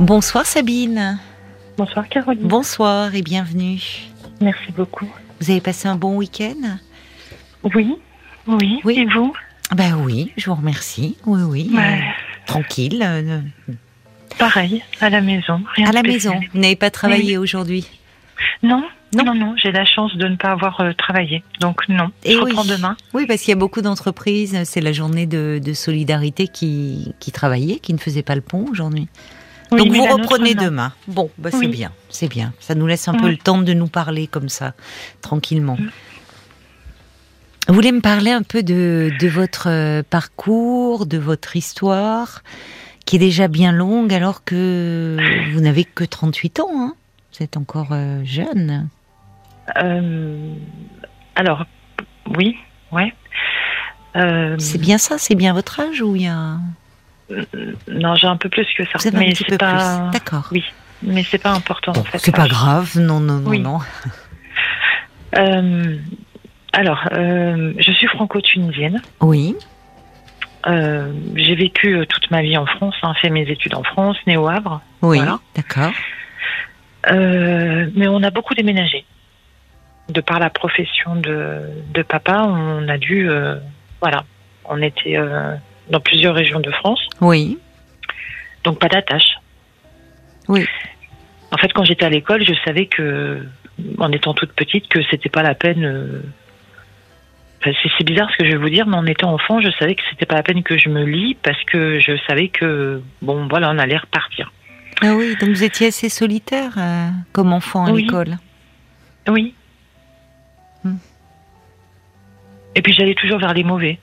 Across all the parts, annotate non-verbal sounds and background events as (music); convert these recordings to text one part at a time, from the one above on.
Bonsoir Sabine. Bonsoir Caroline. Bonsoir et bienvenue. Merci beaucoup. Vous avez passé un bon week-end? Oui, oui, Oui. Et vous? Ben oui, je vous remercie. Oui, oui. Ouais. euh, tranquille. euh, Pareil, à la maison. Rien à la spécial. maison. Vous n'avez pas travaillé aujourd'hui? Non, Non. non, non, j'ai la chance de ne pas avoir euh, travaillé. Donc non, Et je oui. reprends demain. Oui, parce qu'il y a beaucoup d'entreprises, c'est la journée de, de solidarité qui, qui travaillaient, qui ne faisaient pas le pont aujourd'hui. Oui, Donc vous reprenez demain. Bon, bah c'est Oui. bien, c'est bien. Ça nous laisse un peu le temps de nous parler comme ça, tranquillement. Vous voulez me parler un peu de, de votre euh, parcours, de votre histoire, qui est déjà bien longue alors que vous n'avez que 38 ans. Hein? Vous êtes encore euh, jeune. Euh, alors, oui, ouais. Euh, C'est bien ça, c'est bien votre âge ou il y a... non, j'ai un peu plus que ça. Vous avez un mais petit peu pas, plus. D'accord. Oui, mais c'est pas important Bon, en fait. c'est pas grave, non, non, non, Oui. non. (laughs) Euh, alors, euh, je suis franco-tunisienne. Oui, Euh, j'ai vécu toute ma vie en France, hein, fait mes études en France, né au Havre. oui, Voilà. d'accord. Mais on a beaucoup déménagé. De par la profession de, de papa, on a dû, voilà, on était dans plusieurs régions de France, Oui, donc pas d'attache. Oui. En fait, quand j'étais à l'école, je savais que, en étant toute petite, que c'était pas la peine. euh, enfin, c'est- bizarre ce que je vais vous dire, mais en étant enfant, je savais que c'était pas la peine que je me lie parce que je savais que, bon, voilà, on allait repartir. Ah oui, donc vous étiez assez solitaire euh, comme enfant à Oui. l'école. Oui. Hmm. Et puis j'allais toujours vers les mauvais.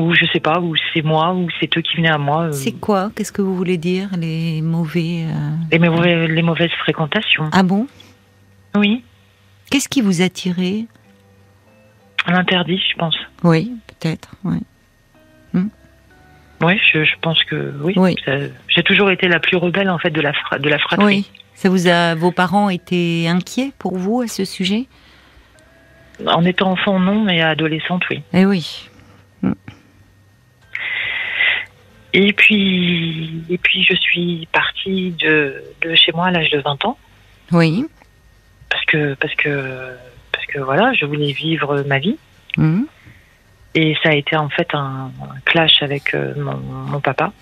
Ou je sais pas, ou c'est moi, ou c'est eux qui venaient à moi. euh, C'est quoi? Qu'est-ce que vous voulez dire Les mauvais. euh, les, mauvais, les mauvaises fréquentations. Ah bon? Oui, Qu'est-ce qui vous attirait l'interdit, je pense. Oui, peut-être. Oui. Oui, je, je pense que oui. Oui. J'ai toujours été la plus rebelle en fait de la, de la fratrie. Oui. Ça vous a, vos parents étaient inquiets pour vous à ce sujet? En étant enfant, non, mais adolescente, oui. Eh oui. Et puis, et puis je suis partie de, de chez moi à l'âge de 20 ans. Oui. Parce que, parce que, parce que voilà, je voulais vivre ma vie. Mhm. Et ça a été en fait un, un clash avec euh, mon, mon papa,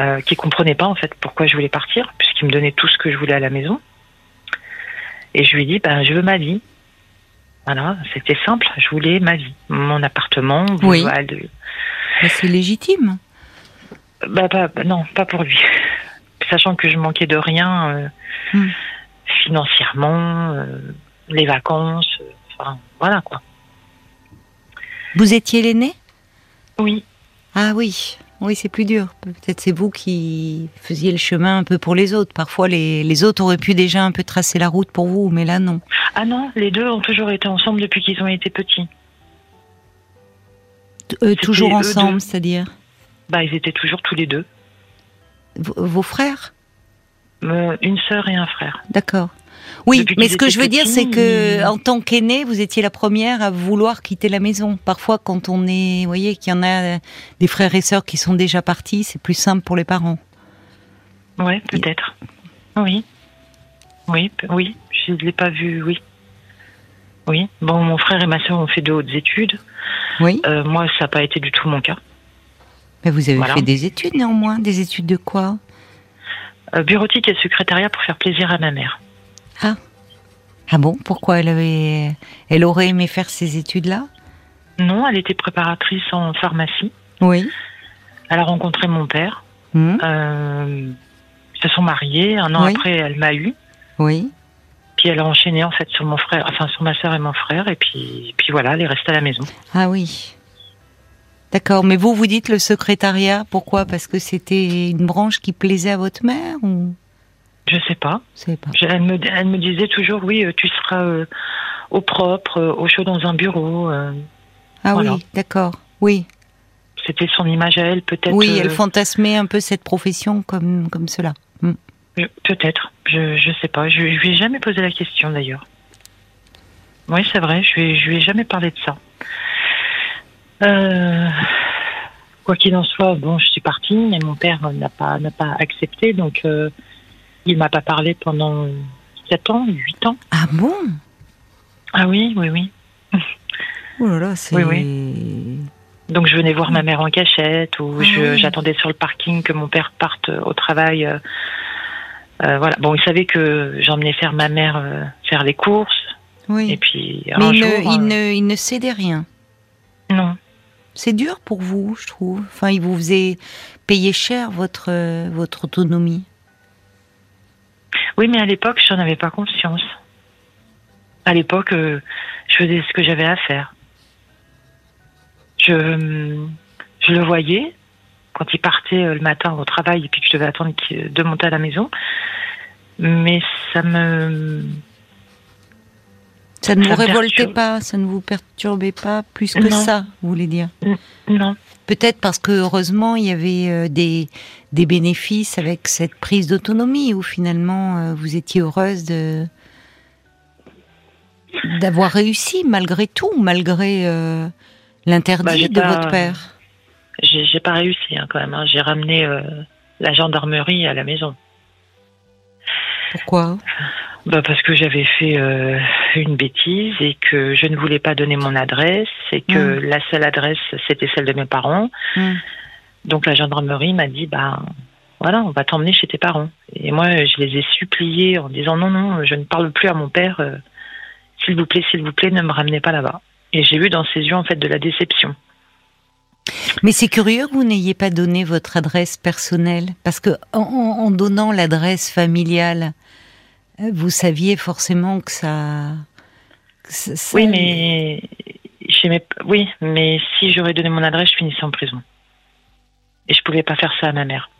euh, qui comprenait pas en fait pourquoi je voulais partir, puisqu'il me donnait tout ce que je voulais à la maison. Et je lui ai dit, ben, je veux ma vie. Voilà, c'était simple, je voulais ma vie, mon appartement. Oui. voilà, de- Bah, c'est légitime. Bah, bah, non, pas pour lui. Sachant que je manquais de rien euh, Hmm. financièrement, euh, les vacances, euh, enfin voilà quoi. Vous étiez l'aîné? Oui, Ah oui. Oui, c'est plus dur. Peut-être c'est vous qui faisiez le chemin un peu pour les autres. Parfois, les, les autres auraient pu déjà un peu tracer la route pour vous, mais là, non. Ah non, les deux ont toujours été ensemble depuis qu'ils ont été petits. Euh, toujours ensemble, c'est-à-dire? Bah, ils étaient toujours tous les deux. vos, vos frères? Euh, une sœur et un frère. D'accord. Oui, Depuis mais ce que je veux dire, c'est que en tant qu'aîné, vous étiez la première à vouloir quitter la maison. Parfois, quand on est, vous voyez, qu'il y en a des frères et sœurs qui sont déjà partis, c'est plus simple pour les parents. Ouais, peut-être. Oui. Oui, oui. Je ne l'ai pas vu, oui. Oui. Bon, mon frère et ma sœur ont fait de hautes études. Oui. Euh, moi, ça n'a pas été du tout mon cas. Mais vous avez Voilà. fait des études néanmoins. Des études de quoi Euh, bureautique et secrétariat pour faire plaisir à ma mère. Ah bon? Pourquoi elle avait, elle aurait aimé faire ces études-là? Non, elle était préparatrice en pharmacie. Oui. Elle a rencontré mon père. Hmm, Euh, ils se sont mariés. Un an Oui. après, elle m'a eu. Oui. Puis elle a enchaîné en fait sur mon frère, enfin sur ma sœur et mon frère. Et puis, puis voilà, elle est restée à la maison. Ah oui. D'accord. Mais vous, vous dites le secrétariat. Pourquoi? Parce que c'était une branche qui plaisait à votre mère ou? Je sais pas. Pas. Je- Elle me, elle me disait toujours, oui, euh, tu seras euh, au propre, euh, au chaud dans un bureau. euh. Ah Voilà. oui, d'accord. Oui. C'était son image à elle, peut-être. Oui, elle fantasmait un peu cette profession comme, comme cela. Hmm. Peut-être. Je, je sais pas. Je, je lui ai jamais posé la question d'ailleurs. Oui, c'est vrai. Je lui, je lui ai jamais parlé de ça. Euh, quoi qu'il en soit, bon, je suis partie, mais mon père n'a pas, n'a pas accepté, donc euh, il m'a pas parlé pendant 7 ans, 8 ans. Ah bon? Ah oui, oui, oui. Oh là là, c'est. Oui, Donc je venais voir ma mère en cachette, ou Ah je- oui. j'attendais sur le parking que mon père parte au travail. euh, euh, voilà. Bon, il savait que j'emmenais faire ma mère euh, faire les courses, Oui. et puis Mais un il, jour, ne, il, euh, ne, il ne cédait rien. non. C'est dur pour vous, je trouve. Enfin, il vous faisait payer cher votre, euh, votre autonomie. Oui, mais à l'époque, j'en avais pas conscience. À l'époque, euh, je faisais ce que j'avais à faire. Je, hum, je le voyais quand il partait euh, le matin au travail et puis que je devais attendre de monter à la maison. Mais ça me. Ça ne Ça vous révoltait perturbe. pas, ça ne vous perturbait pas plus que Non. ça, vous voulez dire Non. Peut-être parce que heureusement il y avait euh, des, des bénéfices avec cette prise d'autonomie où finalement euh, vous étiez heureuse de d'avoir réussi malgré tout, malgré euh, l'interdit Bah, j'ai de pas- votre père. J'ai j'ai pas réussi hein, quand même. hein. J'ai ramené euh, la gendarmerie à la maison. Pourquoi? Bah parce que j'avais fait euh, une bêtise et que je ne voulais pas donner mon adresse et que la seule adresse c'était celle de mes parents. Hmm. Donc la gendarmerie m'a dit bah voilà on va t'emmener chez tes parents. Et moi je les ai suppliés en disant non non je ne parle plus à mon père euh, s'il vous plaît s'il vous plaît ne me ramenez pas là-bas. Et j'ai vu dans ses yeux en fait de la déception. Mais c'est curieux que vous n'ayez pas donné votre adresse personnelle, parce que en, donnant l'adresse familiale, vous saviez forcément que ça. que ça- Oui mais oui mais si j'aurais donné mon adresse je finissais en prison. Et je pouvais pas faire ça à ma mère.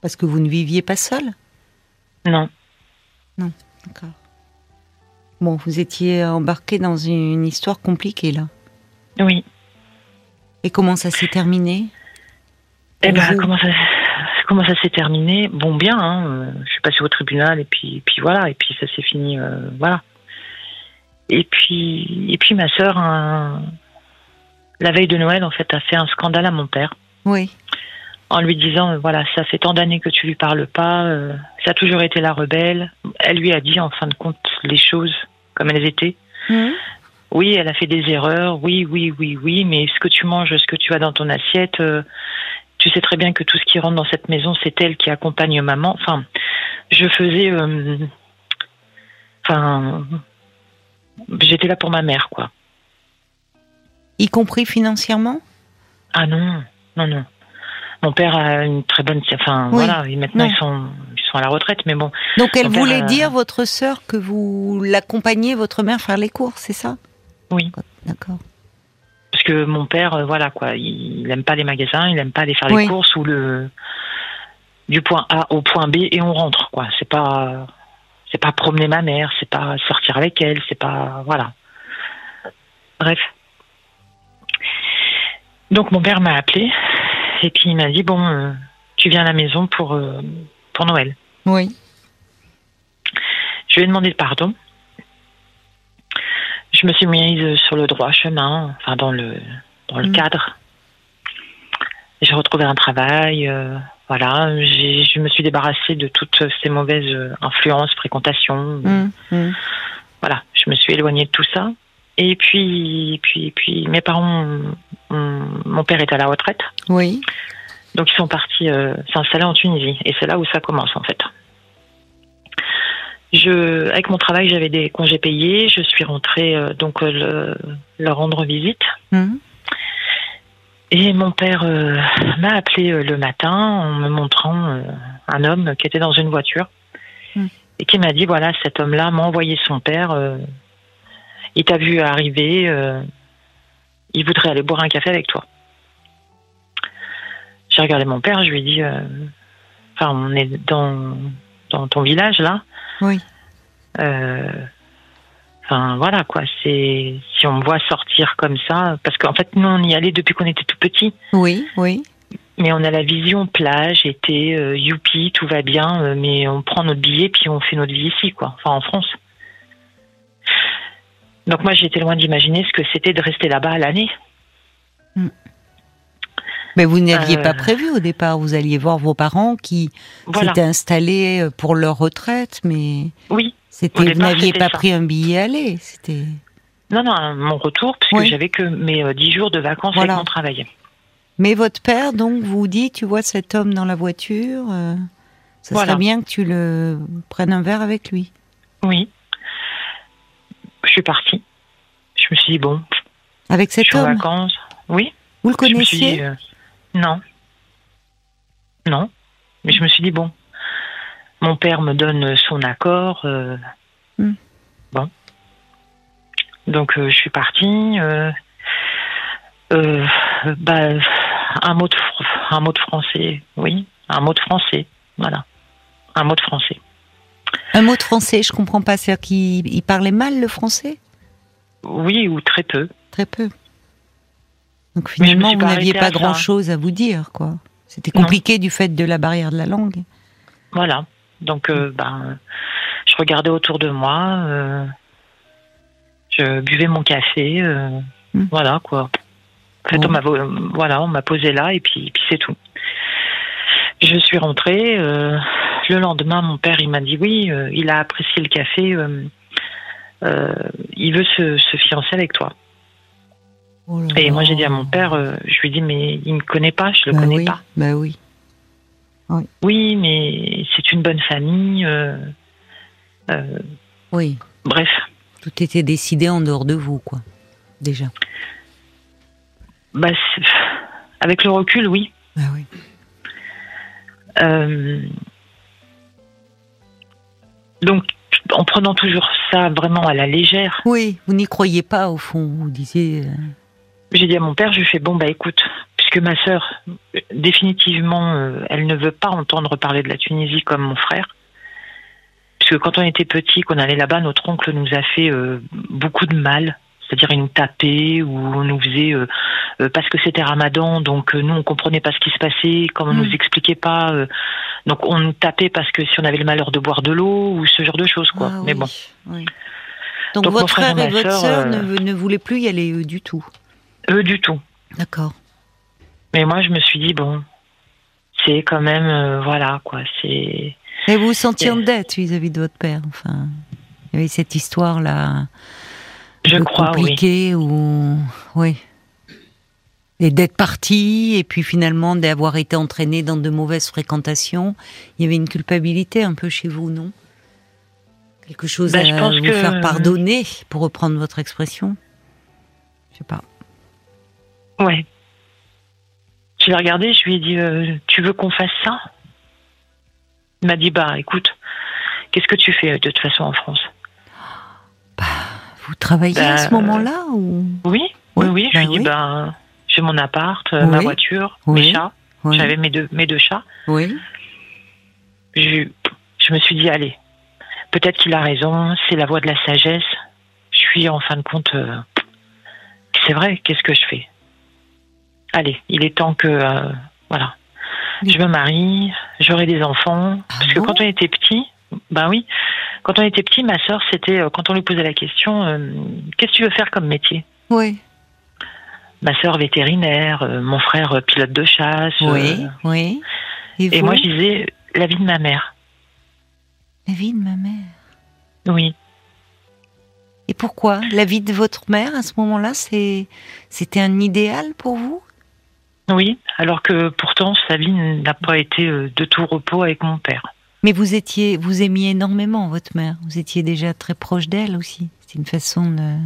Parce que vous ne viviez pas seul? Non. D'accord. Bon, vous étiez embarqué dans une histoire compliquée là. Oui. Et comment ça s'est terminé? Eh ben, vous comment ça, comment ça s'est terminé Bon, bien. Hein, euh, je suis passée au tribunal et puis, puis voilà. Et puis ça s'est fini, euh, voilà. Et puis, et puis ma sœur, un- la veille de Noël, en fait, a fait un scandale à mon père Oui. en lui disant, euh, voilà, ça fait tant d'années que tu lui parles pas. euh, ça a toujours été la rebelle. Elle lui a dit, en fin de compte, les choses comme elles étaient. Mhm. Oui, elle a fait des erreurs. Oui, oui, oui, oui. Mais ce que tu manges, ce que tu as dans ton assiette, euh, tu sais très bien que tout ce qui rentre dans cette maison, c'est elle qui accompagne maman. Enfin, je faisais. euh, Enfin, j'étais là pour ma mère, quoi. Y compris financièrement? Ah non, non, non. Mon père a une très bonne. Enfin, Oui, voilà. Maintenant, non. ils sont, ils sont à la retraite, mais bon. Donc elle Mon père, voulait euh, dire, votre sœur, que vous l'accompagnez, votre mère, faire les courses, c'est ça? Oui. D'accord. Que mon père, euh, voilà quoi, il n'aime pas les magasins, il n'aime pas aller faire Oui. les courses ou le du point A au point B et on rentre quoi. C'est pas c'est pas promener ma mère, c'est pas sortir avec elle, c'est pas voilà. Bref. Donc mon père m'a appelé et puis il m'a dit bon, euh, tu viens à la maison pour euh, pour Noël. Oui. Je lui ai demandé pardon. Je me suis mise sur le droit chemin, enfin dans le dans le Mm. cadre. J'ai retrouvé un travail, euh, voilà. Je me suis débarrassée de toutes ces mauvaises euh, influences, fréquentations. Mhm. Mhm. Voilà, je me suis éloignée de tout ça. Et puis, puis, puis, mes parents, mon père est à la retraite, Oui. donc ils sont partis euh, s'installer en Tunisie. Et c'est là où ça commence en fait. Je, avec mon travail, j'avais des congés payés. Je suis rentrée euh, donc euh, le- leur rendre visite. Mhm. Et mon père euh, m'a appelé euh, le matin en me montrant un homme qui était dans une voiture Mm. et qui m'a dit voilà cet homme-là m'a envoyé son père. il t'a vu arriver. il voudrait aller boire un café avec toi. J'ai regardé mon père. Je lui ai dit enfin on est dans dans ton village là. Oui. Euh, Enfin voilà quoi, c'est si on me voit sortir comme ça, parce qu'en fait nous on y allait depuis qu'on était tout petit, Oui. Oui. mais on a la vision plage, été, euh, youpi, tout va bien, euh, mais on prend notre billet puis on fait notre vie ici quoi, enfin en France. Donc moi j'étais loin d'imaginer ce que c'était de rester là-bas à l'année. Mm. Mais vous n'aviez pas prévu au départ. Vous alliez voir vos parents qui s'étaient installés pour leur retraite, mais oui. C'était vous n'aviez pas pris un billet aller. C'était non, non, mon retour, puisque j'avais que mes dix jours de vacances voilà. avec mon travail. Mais votre père, donc, vous dit, tu vois cet homme dans la voiture, ça serait bien que tu le prennes un verre avec lui. Oui. Je suis partie. Je me suis dit, bon. Avec cet je homme vacances. Oui. Vous le connaissiez? euh, Non. Non. Mais je me suis dit, bon, mon père me donne son accord. Euh, hmm. Bon. Donc, euh, je suis partie. bah, un mot de, un mot de français, oui, un mot de français, voilà un mot de français. Un mot de français, je comprends pas. C'est-à-dire qu'il parlait mal le français? Oui, ou très peu. Très peu. Donc finalement, vous n'aviez pas grand-chose à vous dire, quoi. C'était compliqué du fait de la barrière de la langue. Voilà. Donc, euh, ben, je regardais autour de moi, euh, je buvais mon café, euh, hmm. voilà quoi. En fait, on m'a voilà, on m'a posé là et puis, puis c'est tout. Je suis rentrée. Le lendemain, mon père, il m'a dit oui, il a apprécié le café, il veut se, fiancer avec toi. Oh et moi, j'ai dit à mon père, je lui ai dit, mais il ne me connaît pas, je le bah connais pas. Bah oui. oui. mais c'est une bonne famille. oui. Bref. Tout était décidé en dehors de vous, quoi, déjà. Bah, avec le recul, oui. Bah oui. Donc, en prenant toujours ça vraiment à la légère. Oui, vous n'y croyez pas au fond, vous disiez. Euh. J'ai dit à mon père, je lui fais bon bah écoute, puisque ma sœur définitivement, euh, elle ne veut pas entendre parler de la Tunisie comme mon frère. Puisque quand on était petit, qu'on allait là-bas, notre oncle nous a fait euh, beaucoup de mal. C'est-à-dire il nous tapait ou on nous faisait parce que c'était Ramadan, donc nous on comprenait pas ce qui se passait, comme on mm. nous expliquait pas donc on nous tapait parce que si on avait le malheur de boire de l'eau ou ce genre de choses, quoi. Ah Mais bon. Donc, votre frère, et, votre sœur euh, ne, voulaient plus y aller du tout. Eux du tout. D'accord. Mais moi je me suis dit bon, c'est quand même euh, voilà quoi, c'est. Et vous vous sentiez en dette vis-à-vis de votre père, enfin. Il y avait cette histoire là. Je crois, compliquée oui. Ou... oui et d'être parti et puis finalement d'avoir été entraîné dans de mauvaises fréquentations, il y avait une culpabilité un peu chez vous, non? Quelque chose ben, à vous faire pardonner, pour reprendre votre expression? Je sais pas. Ouais. Je l'ai regardé, je lui ai dit euh, Tu veux qu'on fasse ça? Il m'a dit Bah écoute, qu'est-ce que tu fais de toute façon en France? Bah, Vous travaillez à ce bah, moment-là ou? Oui, oui, oui. Je lui ai dit Bah j'ai mon appart, euh, ma voiture, mes chats. J'avais mes deux, mes deux chats. Oui. Je, je me suis dit, allez, peut-être qu'il a raison, c'est la voie de la sagesse. Je suis en fin de compte, euh, c'est vrai, qu'est-ce que je fais? Allez, il est temps que, euh, voilà, je me marie, j'aurai des enfants. Ah parce que quand on était petit, ben oui, quand on était petit, ma soeur, c'était, quand on lui posait la question, qu'est-ce que tu veux faire comme métier? Oui ma sœur vétérinaire, euh, mon frère euh, pilote de chasse. Oui, euh, oui. Et, moi, je disais la vie de ma mère. La vie de ma mère Oui. Et pourquoi? La vie de votre mère, à ce moment-là, c'était un idéal pour vous? Oui, alors que pourtant, sa vie n'a pas été de tout repos avec mon père. Mais vous étiez, vous aimiez énormément votre mère. Vous étiez déjà très proche d'elle aussi. C'est une façon de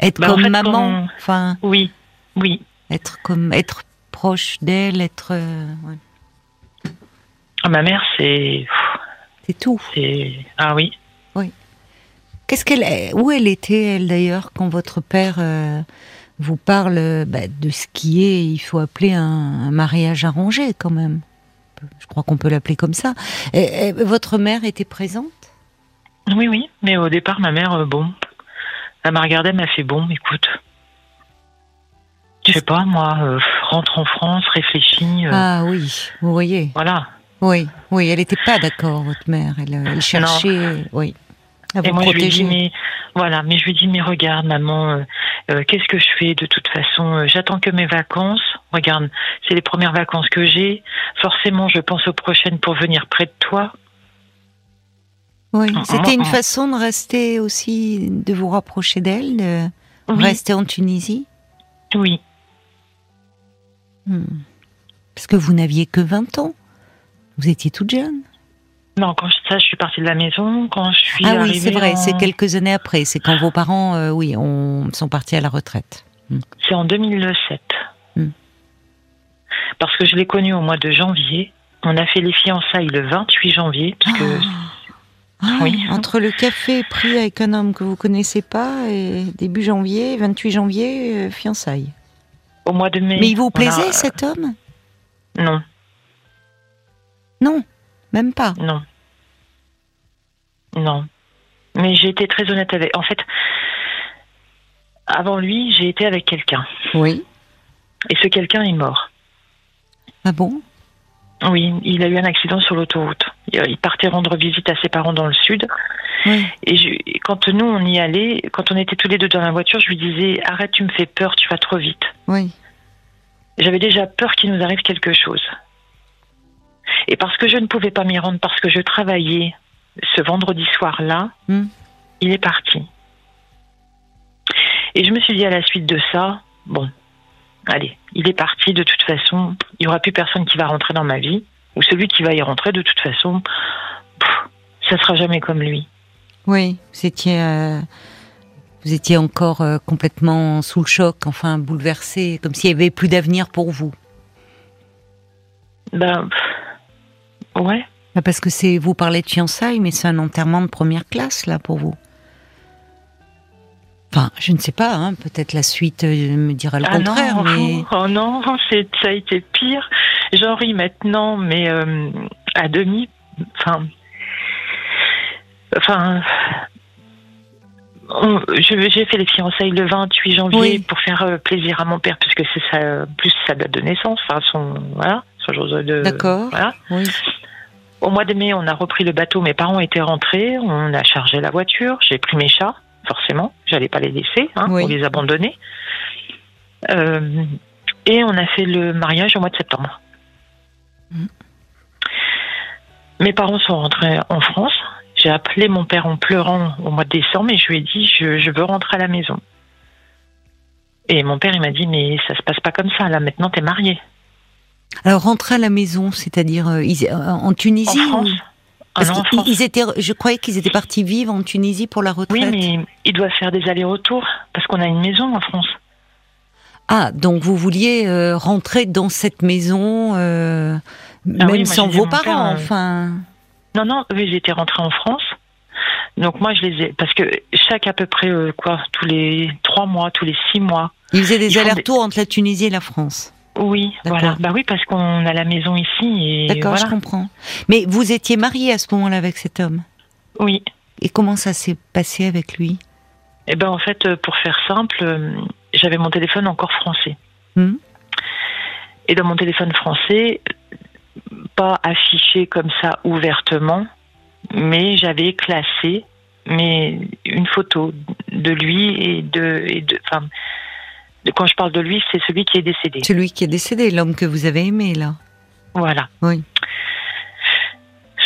être bah, comme maman, enfin. Oui, oui. Être comme, être proche d'elle, être. Euh, ah, ma mère, c'est. C'est tout. Ah oui. Oui. Qu'est-ce qu'elle, où elle était elle d'ailleurs quand votre père euh, vous parle bah, de ce qui est, il faut appeler un, mariage arrangé quand même. Je crois qu'on peut l'appeler comme ça. Et, votre mère était présente? Oui, oui. Mais au départ, ma mère, euh, bon, elle m'a regardé, elle m'a fait bon, écoute. Je sais pas, moi, euh, rentre en France, réfléchis. Euh. ah oui, vous voyez. Voilà. Oui, oui, elle n'était pas d'accord, votre mère. Elle, cherchait, oui, à vous Et moi, Je lui dis, mais, voilà, mais je lui dis, mais regarde, maman, euh, qu'est-ce que je fais de toute façon J'attends que mes vacances. regarde, c'est les premières vacances que j'ai. Forcément, je pense aux prochaines pour venir près de toi. Oui, c'était une façon de rester aussi, de vous rapprocher d'elle, de rester en Tunisie? Oui. Hmm. Parce que vous n'aviez que 20 ans. Vous étiez toute jeune. Non, quand ça, je suis partie de la maison. Quand je suis ah oui, c'est vrai. C'est quelques années après. C'est quand vos parents, euh, oui, on, sont partis à la retraite. Hmm. C'est en 2007. Hmm. Parce que je l'ai connu au mois de janvier. On a fait les fiançailles le 28 janvier. Parce que ah. Ah oui. Entre le café pris avec un homme que vous connaissez pas et début janvier, 28 janvier, euh, fiançailles. Au mois de mai. Mais il vous plaisait cet homme? Non. Non, même pas. Non. Non. Mais j'ai été très honnête avec. En fait, avant lui, j'ai été avec quelqu'un. Oui. Et ce quelqu'un est mort. Ah bon? Oui, il a eu un accident sur l'autoroute. Il partait rendre visite à ses parents dans le sud. Et, quand nous, on y allait, quand on était tous les deux dans la voiture, je lui disais Arrête, tu me fais peur, tu vas trop vite. Oui. J'avais déjà peur qu'il nous arrive quelque chose. Et parce que je ne pouvais pas m'y rendre, parce que je travaillais ce vendredi soir-là, hmm. il est parti. Et je me suis dit à la suite de ça, bon, allez, il est parti, de toute façon, il n'y aura plus personne qui va rentrer dans ma vie, ou celui qui va y rentrer, de toute façon, ça sera jamais comme lui. Oui, vous étiez, euh, vous étiez encore euh, complètement sous le choc, enfin bouleversé, comme s'il n'y avait plus d'avenir pour vous. Ben, ouais. Bah, parce que c'est, vous parlez de fiançailles, mais c'est un enterrement de première classe là pour vous. Enfin, je ne sais pas, hein, peut-être la suite euh, me dira le ah contraire, non, mais... (laughs) Oh non, ça a été pire. J'en ris maintenant, mais à demi. Enfin, enfin, j'ai fait les fiançailles le 28 janvier pour faire euh, plaisir à mon père, puisque c'est plus sa date de naissance, enfin son, voilà, son jour de. D'accord. Voilà. Au mois de mai, on a repris le bateau. Mes parents étaient rentrés. On a chargé la voiture. J'ai pris mes chats, forcément. J'allais pas les laisser, hein, pour les abandonner. Euh, et on a fait le mariage au mois de septembre. Mm. Mes parents sont rentrés en France. J'ai appelé mon père en pleurant au mois de décembre et je lui ai dit je, veux rentrer à la maison. Et mon père il m'a dit mais ça se passe pas comme ça là maintenant t'es marié. Alors rentrer à la maison, c'est-à-dire euh, euh, en Tunisie En France. Ah ils étaient, je croyais qu'ils étaient partis vivre en Tunisie pour la retraite. Oui, mais ils doivent faire des allers-retours parce qu'on a une maison en France. Ah, donc vous vouliez euh, rentrer dans cette maison, ah même sans vos parents, enfin. Non, non, eux, j'étais rentrée en France. Donc moi, je les ai... Parce que chaque à peu près, euh, quoi, tous les trois mois, tous les six mois... Ils faisaient des allers-retours entre la Tunisie et la France oui, voilà. Bah oui, parce qu'on a la maison ici. D'accord, je comprends. Mais vous étiez mariée à ce moment-là avec cet homme? Oui. Et comment ça s'est passé avec lui? Eh ben, en fait, euh, pour faire simple, euh, j'avais mon téléphone encore français. Hmm? Et dans mon téléphone français, pas affiché comme ça ouvertement, mais j'avais classé mais une photo de lui et de, et de, quand je parle de lui, c'est celui qui est décédé. Celui qui est décédé, l'homme que vous avez aimé là. Voilà. Oui.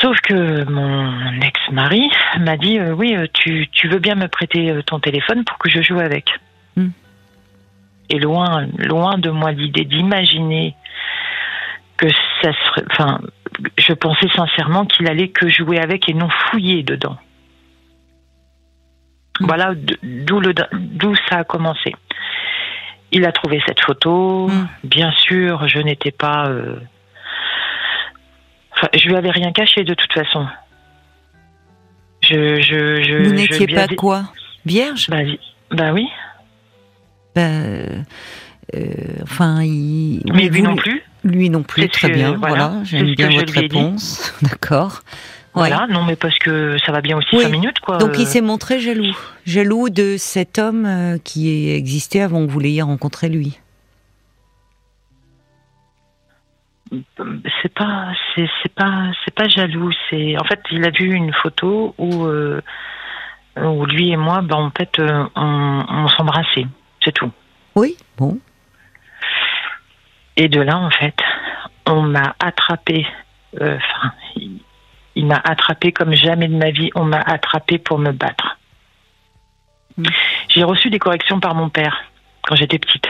Sauf que mon ex-mari m'a dit euh, oui, euh, tu, tu, veux bien me prêter euh, ton téléphone pour que je joue avec. Hmm. Et loin, loin de moi l'idée d'imaginer que ça serait. Enfin, je pensais sincèrement qu'il allait que jouer avec et non fouiller dedans. Mm. Voilà d'où ça a commencé. Il a trouvé cette photo. Mm. Bien sûr, je n'étais pas. Euh... Enfin, je lui avais rien caché de toute façon. Je, je, je Vous n'étiez pas quoi? Vierge? Bah, bah, oui. Bah, euh, enfin, il. Mais lui non plus. Lui non plus, très bien. Voilà, j'aime bien votre réponse. (laughs) D'accord. Voilà, non, mais parce que ça va bien aussi cinq minutes, quoi. Donc il s'est montré jaloux, jaloux de cet homme euh, qui existait avant que vous l'ayez rencontré lui. C'est pas, c'est pas, c'est pas jaloux. C'est en fait, il a vu une photo où, euh, où lui et moi, ben, en fait, euh, on, on s'embrassait, c'est tout. Oui, bon. Et de là, en fait, on m'a attrapé. euh, Enfin, il m'a attrapé comme jamais de ma vie. On m'a attrapé pour me battre. Mm. J'ai reçu des corrections par mon père quand j'étais petite.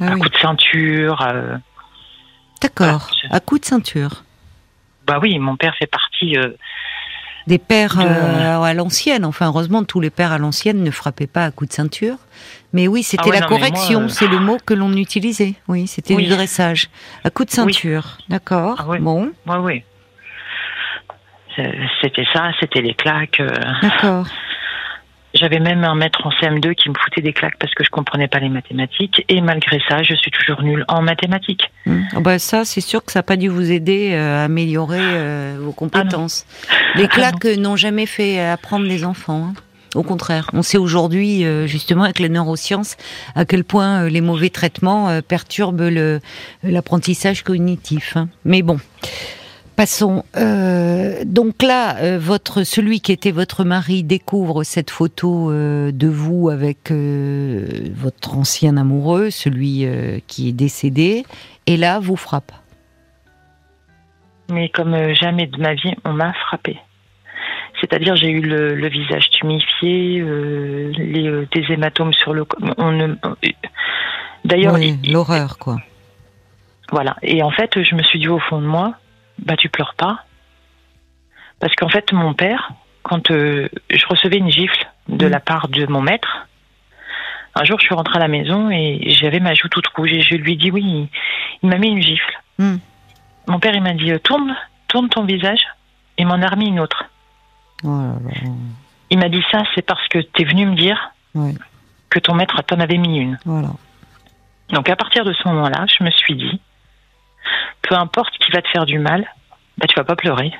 Ah un oui. coup de ceinture. euh, D'accord. Ah, je- À coup de ceinture. Bah oui, mon père fait partie. euh, Des pères De- euh, à l'ancienne. Enfin, heureusement, tous les pères à l'ancienne ne frappaient pas à coup de ceinture. Mais oui, c'était Ah ouais, la non, correction. C'est le mot que l'on utilisait. Oui, c'était Oui. du dressage. À coup de ceinture. D'accord. Ah ouais. Bon. Ouais, oui. C'était ça, c'était les claques. euh. D'accord. (laughs) J'avais même un maître en CM2 qui me foutait des claques parce que je comprenais pas les mathématiques. Et malgré ça, je suis toujours nulle en mathématiques. Hum. Ah bah ça, c'est sûr que ça n'a pas dû vous aider euh, à améliorer euh, vos compétences. les Ah claques euh, n'ont jamais fait apprendre les enfants. hein. Au contraire, on sait aujourd'hui, euh, justement, avec les neurosciences, à quel point euh, les mauvais traitements euh, perturbent l'apprentissage cognitif. hein. Mais bon, passons. Euh, donc là, euh, votre celui qui était votre mari découvre cette photo euh, de vous avec votre ancien amoureux, celui qui est décédé, et là vous frappe. Mais comme jamais de ma vie, on m'a frappé. C'est-à-dire, j'ai eu le, le visage tuméfié, euh, les, des hématomes sur le. On D'ailleurs, Oui, l'horreur, quoi. Voilà. Et en fait, je me suis dit au fond de moi, bah tu pleures pas. Parce qu'en fait, mon père, quand euh, je recevais une gifle de Mm. la part de mon maître, un jour je suis rentrée à la maison et j'avais ma joue toute rouge et je lui ai dit oui, il, il m'a mis une gifle. Mm. Mon père, il m'a dit tourne, tourne ton visage et m'en a remis une autre. Oh là là. Il m'a dit ça, c'est parce que tu es venu me dire que ton maître t'en avait mis une. Voilà. Donc à partir de ce moment-là, je me suis dit, peu importe qui va te faire du mal, bah tu vas pas pleurer.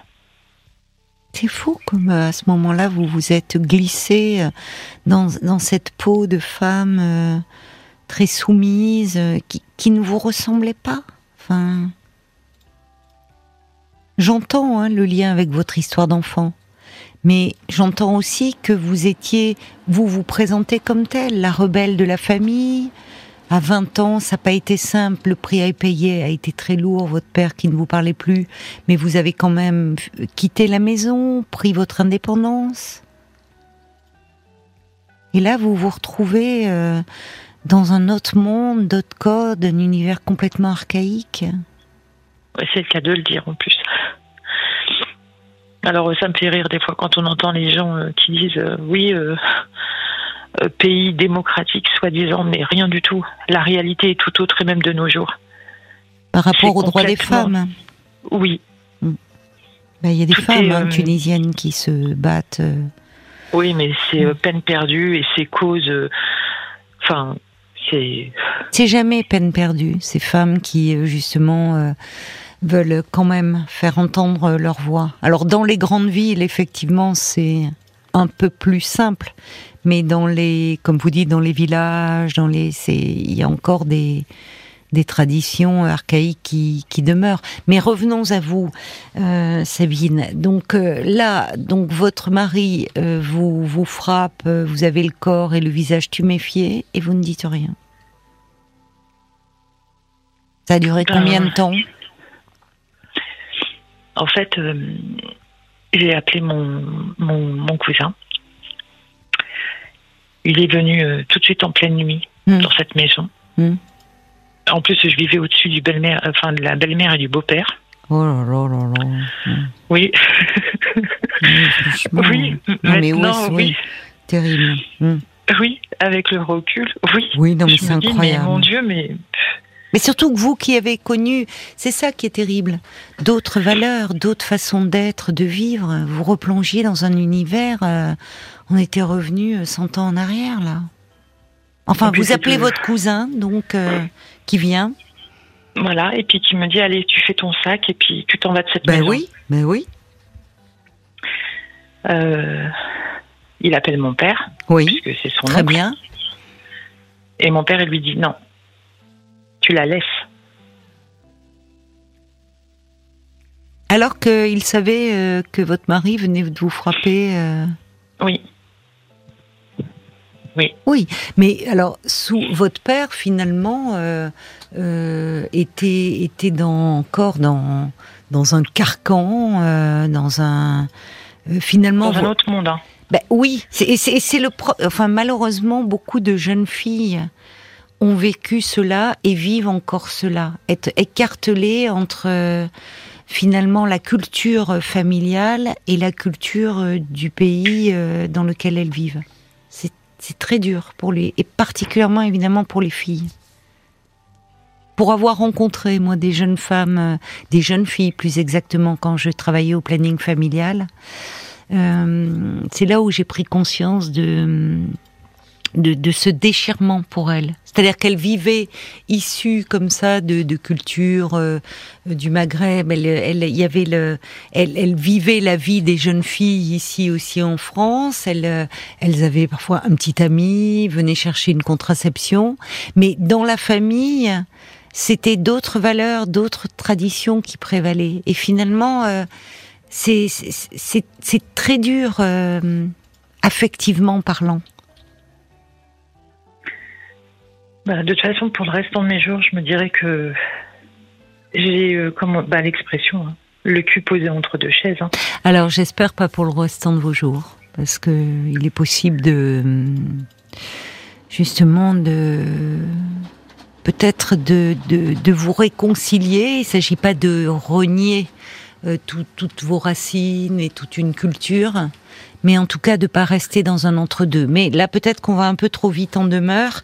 C'est fou comme euh, à ce moment-là vous vous êtes glissé euh, dans, dans cette peau de femme euh, très soumise qui, qui ne vous ressemblait pas. Enfin, j'entends hein, le lien avec votre histoire d'enfant, mais j'entends aussi que vous étiez, vous vous présentez comme telle, la rebelle de la famille. À 20 ans, ça n'a pas été simple, le prix à payer a été très lourd, votre père qui ne vous parlait plus, mais vous avez quand même quitté la maison, pris votre indépendance. Et là, vous vous retrouvez euh, dans un autre monde, d'autres codes, un univers complètement archaïque. C'est le cas de le dire en plus. Alors ça me fait rire des fois quand on entend les gens euh, qui disent euh, oui, euh, pays démocratique soi-disant, mais rien du tout. La réalité est tout autre et même de nos jours. Par rapport aux droits des femmes, Oui, Ben, il y a des Tout femmes est, hein, euh, tunisiennes qui se battent. euh, oui, mais c'est euh, peine perdue et c'est cause. euh, Enfin, c'est. C'est jamais peine perdue, ces femmes qui, euh, justement, euh, veulent quand même faire entendre leur voix. Alors, dans les grandes villes, effectivement, c'est un peu plus simple. Mais dans les, comme vous dites, dans les villages, dans les, c'est, il y a encore des, des traditions archaïques qui, qui demeurent. Mais revenons à vous, euh, Sabine. Donc euh, là, donc votre mari euh, vous vous frappe, vous avez le corps et le visage tuméfié et vous ne dites rien. Ça a duré combien de temps? En fait, j'ai appelé mon, mon, mon cousin. Il est venu euh, tout de suite en pleine nuit Hmm. dans cette maison. Hmm. En plus, je vivais au-dessus du belle-mère, enfin de la belle-mère et du beau-père. Oh là là là là. Hum, Oui, (laughs) oui, oui. Non, mais ouais, oui, oui, terrible. Oui, avec le recul, oui. Oui, non mais c'est incroyable. mais mon Dieu, mais Mais surtout que vous qui avez connu, c'est ça qui est terrible, d'autres valeurs, d'autres façons d'être, de vivre, vous replongiez dans un univers, euh, on était revenu euh, 100 ans en arrière là. Enfin, vous appelez votre cousin, donc, euh, qui vient voilà. Et puis qui me dit, allez, tu fais ton sac et puis tu t'en vas de cette Ben maison. oui, ben oui, Euh, il appelle mon père, oui, puisque c'est son très oncle. bien. Et mon père, il lui dit, non, tu la laisses. Alors qu'il savait euh, que votre mari venait de vous frapper. euh, Oui. Oui. Oui, mais alors, sous votre père, finalement, euh, euh, était, était dans, encore dans, dans un carcan, euh, dans un. euh, finalement. Dans un autre monde. hein. Ben oui, c'est c'est- c'est le. pro- Enfin, malheureusement, beaucoup de jeunes filles ont vécu cela et vivent encore cela. Être écartelées entre. Finalement, la culture familiale et la culture euh, du pays euh, dans lequel elles vivent. C'est très dur pour les et particulièrement évidemment pour les filles. Pour avoir rencontré moi des jeunes femmes, euh, des jeunes filles plus exactement quand je travaillais au planning familial, euh, c'est là où j'ai pris conscience de, de de ce déchirement pour elles. C'est-à-dire qu'elles vivaient issues comme ça de, de culture euh, du Maghreb. Elle, elle, y avait le, elle, elle vivait la vie des jeunes filles ici aussi en France. Elles, euh, elles avaient parfois un petit ami, venaient chercher une contraception, mais dans la famille, c'était d'autres valeurs, d'autres traditions qui prévalaient. Et finalement, euh, c'est très dur euh, affectivement parlant. Bah, de toute façon, pour le restant de mes jours, je me dirais que j'ai, euh, bah, l'expression, hein, le cul posé entre deux chaises. hein. Alors j'espère pas pour le restant de vos jours, parce que il est possible de justement de peut-être de, de, vous réconcilier. Il s'agit pas de renier euh, tout- toutes vos racines et toute une culture, mais en tout cas de pas rester dans un entre-deux. Mais là peut-être qu'on va un peu trop vite en demeure.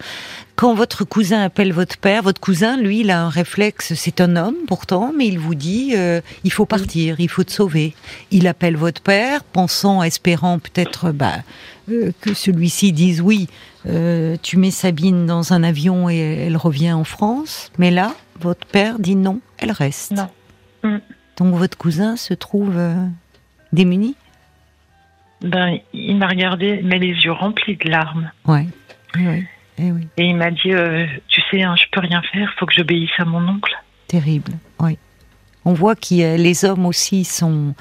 Quand votre cousin appelle votre père, votre cousin, lui, il a un réflexe, c'est un homme pourtant, mais il vous dit, euh, il faut partir, il faut te sauver. Il appelle votre père, pensant, espérant peut-être bah, euh, que celui-ci dise oui, euh, tu mets Sabine dans un avion et elle revient en France. Mais là, votre père dit non, elle reste. Non. Mm. Donc votre cousin se trouve démuni? Ben, il m'a regardé, mais les yeux remplis de larmes. Ouais. Oui. Eh oui. Et il m'a dit, euh, tu sais, hein, je peux rien faire, faut que j'obéisse à mon oncle. Terrible, oui. On voit que les hommes aussi sont,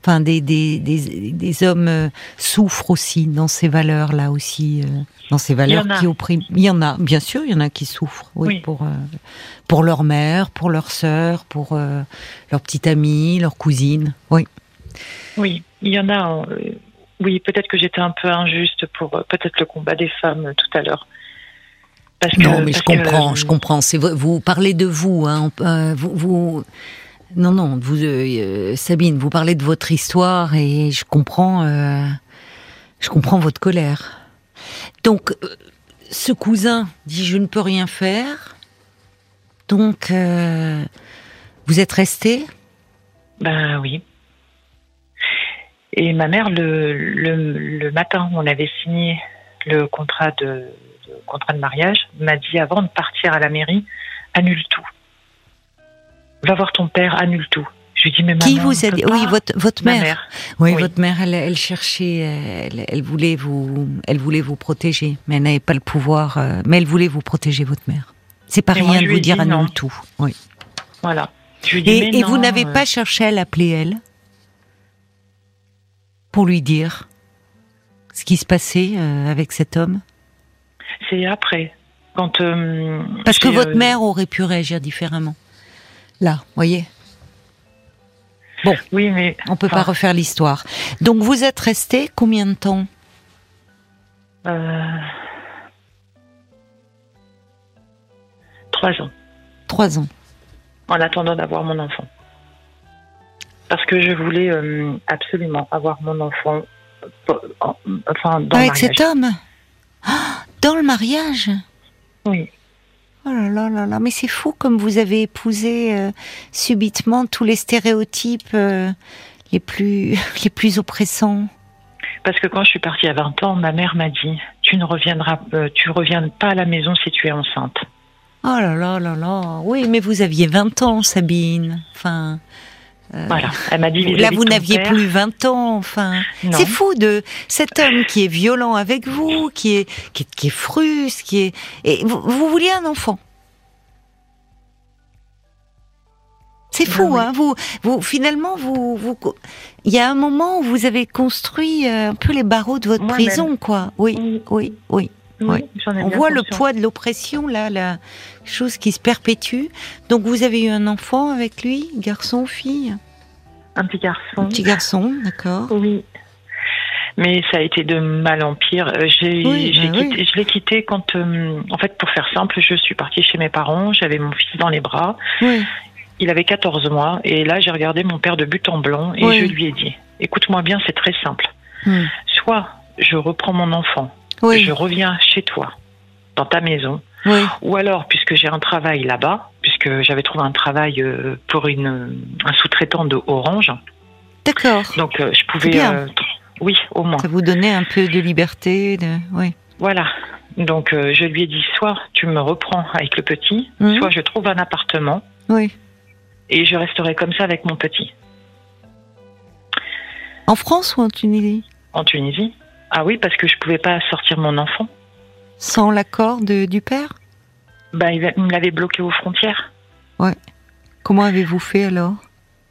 enfin des des des, des hommes euh, souffrent aussi dans ces valeurs là aussi, euh, dans ces valeurs qui oppriment. Il y en a, bien sûr, il y en a qui souffrent, oui, Oui. pour euh, pour leur mère, pour leur sœur, pour euh, leur petite amie, leur cousine, oui. Oui, il y en a. oui, peut-être que j'étais un peu injuste pour peut-être le combat des femmes tout à l'heure. Parce Non, que- mais je parce que, comprends, euh, je comprends. C'est vous parlez de vous, hein, euh, vous, vous- non, non, vous, euh, euh, Sabine, vous parlez de votre histoire et je comprends, euh, je comprends votre colère. Donc, euh, ce cousin dit je ne peux rien faire. Donc, euh, vous êtes resté? Ben oui. Et ma mère, le, le, le matin on avait signé le contrat de contrat de mariage, m'a dit avant de partir à la mairie, annule tout. Va voir ton père, annule tout. Je lui dis mais Qui maman, vous a dit. Oui, votre votre mère. mère. Oui, Oui. votre mère, elle, elle cherchait, elle, elle voulait vous, elle voulait vous protéger, mais elle n'avait pas le pouvoir. euh, mais elle voulait vous protéger, votre mère. C'est pas Et rien de vous dire annule non. tout. Oui. Voilà. Je lui dis, mais Et, vous n'avez euh, pas cherché à l'appeler elle pour lui dire ce qui se passait euh, avec cet homme? C'est après. Quand, euh, Parce que votre euh, mère aurait pu réagir différemment. Là, voyez, Oui, mais. on peut pas refaire l'histoire. Donc vous êtes resté combien de temps? Euh, Trois ans. Trois ans. en attendant d'avoir mon enfant. Parce que je voulais absolument avoir mon enfant, en- enfin, dans avec cet homme? Ah, Dans le mariage Oui, Oh là là là là, mais c'est fou comme vous avez épousé euh, subitement tous les stéréotypes euh, les plus (laughs) les plus oppressants. parce que quand je suis partie à 20 ans, ma mère m'a dit tu ne reviendras, euh, tu reviens pas à la maison si tu es enceinte. Oh là là là là. Oui, mais vous aviez 20 ans, Sabine. Enfin, Voilà, elle m'a dit là vous n'aviez plus 20 ans. Enfin, c'est fou de cet homme qui est violent avec vous, qui est qui est, qui est frustre, qui est et vous, vous vouliez un enfant. C'est fou, oui. hein. Vous, vous, finalement, vous, vous, il y a un moment où vous avez construit euh, un peu les barreaux de votre prison, quoi. Oui, Oui. oui, oui. On voit le poids de l'oppression là, la chose qui se perpétue. Donc vous avez eu un enfant avec lui, garçon ou fille? Un petit garçon. Un petit garçon, d'accord. Oui. Mais ça a été de mal en pire. Euh, j'ai, bah Je l'ai quitté quand, euh, en fait, pour faire simple, je suis partie chez mes parents. J'avais mon fils dans les bras. Oui. Il avait 14 mois et là j'ai regardé mon père de but en blanc et je lui ai dit écoute-moi bien, c'est très simple. Hmm. Soit je reprends mon enfant, je reviens chez toi, dans ta maison, ou alors puisque j'ai un travail là-bas, puisque j'avais trouvé un travail euh, pour une, un sous-traitant de Orange. D'accord. Donc euh, je pouvais, euh, oui, au moins. Ça vous donnait un peu de liberté, de... oui. Voilà. Donc je lui ai dit soit tu me reprends avec le petit, hmm. soit je trouve un appartement. Oui et je resterai comme ça avec mon petit. En France ou en Tunisie? En Tunisie. Ah oui, parce que je pouvais pas sortir mon enfant. Sans l'accord du père? Bah, il me l'avait bloqué aux frontières. Ouais. Comment avez-vous fait alors?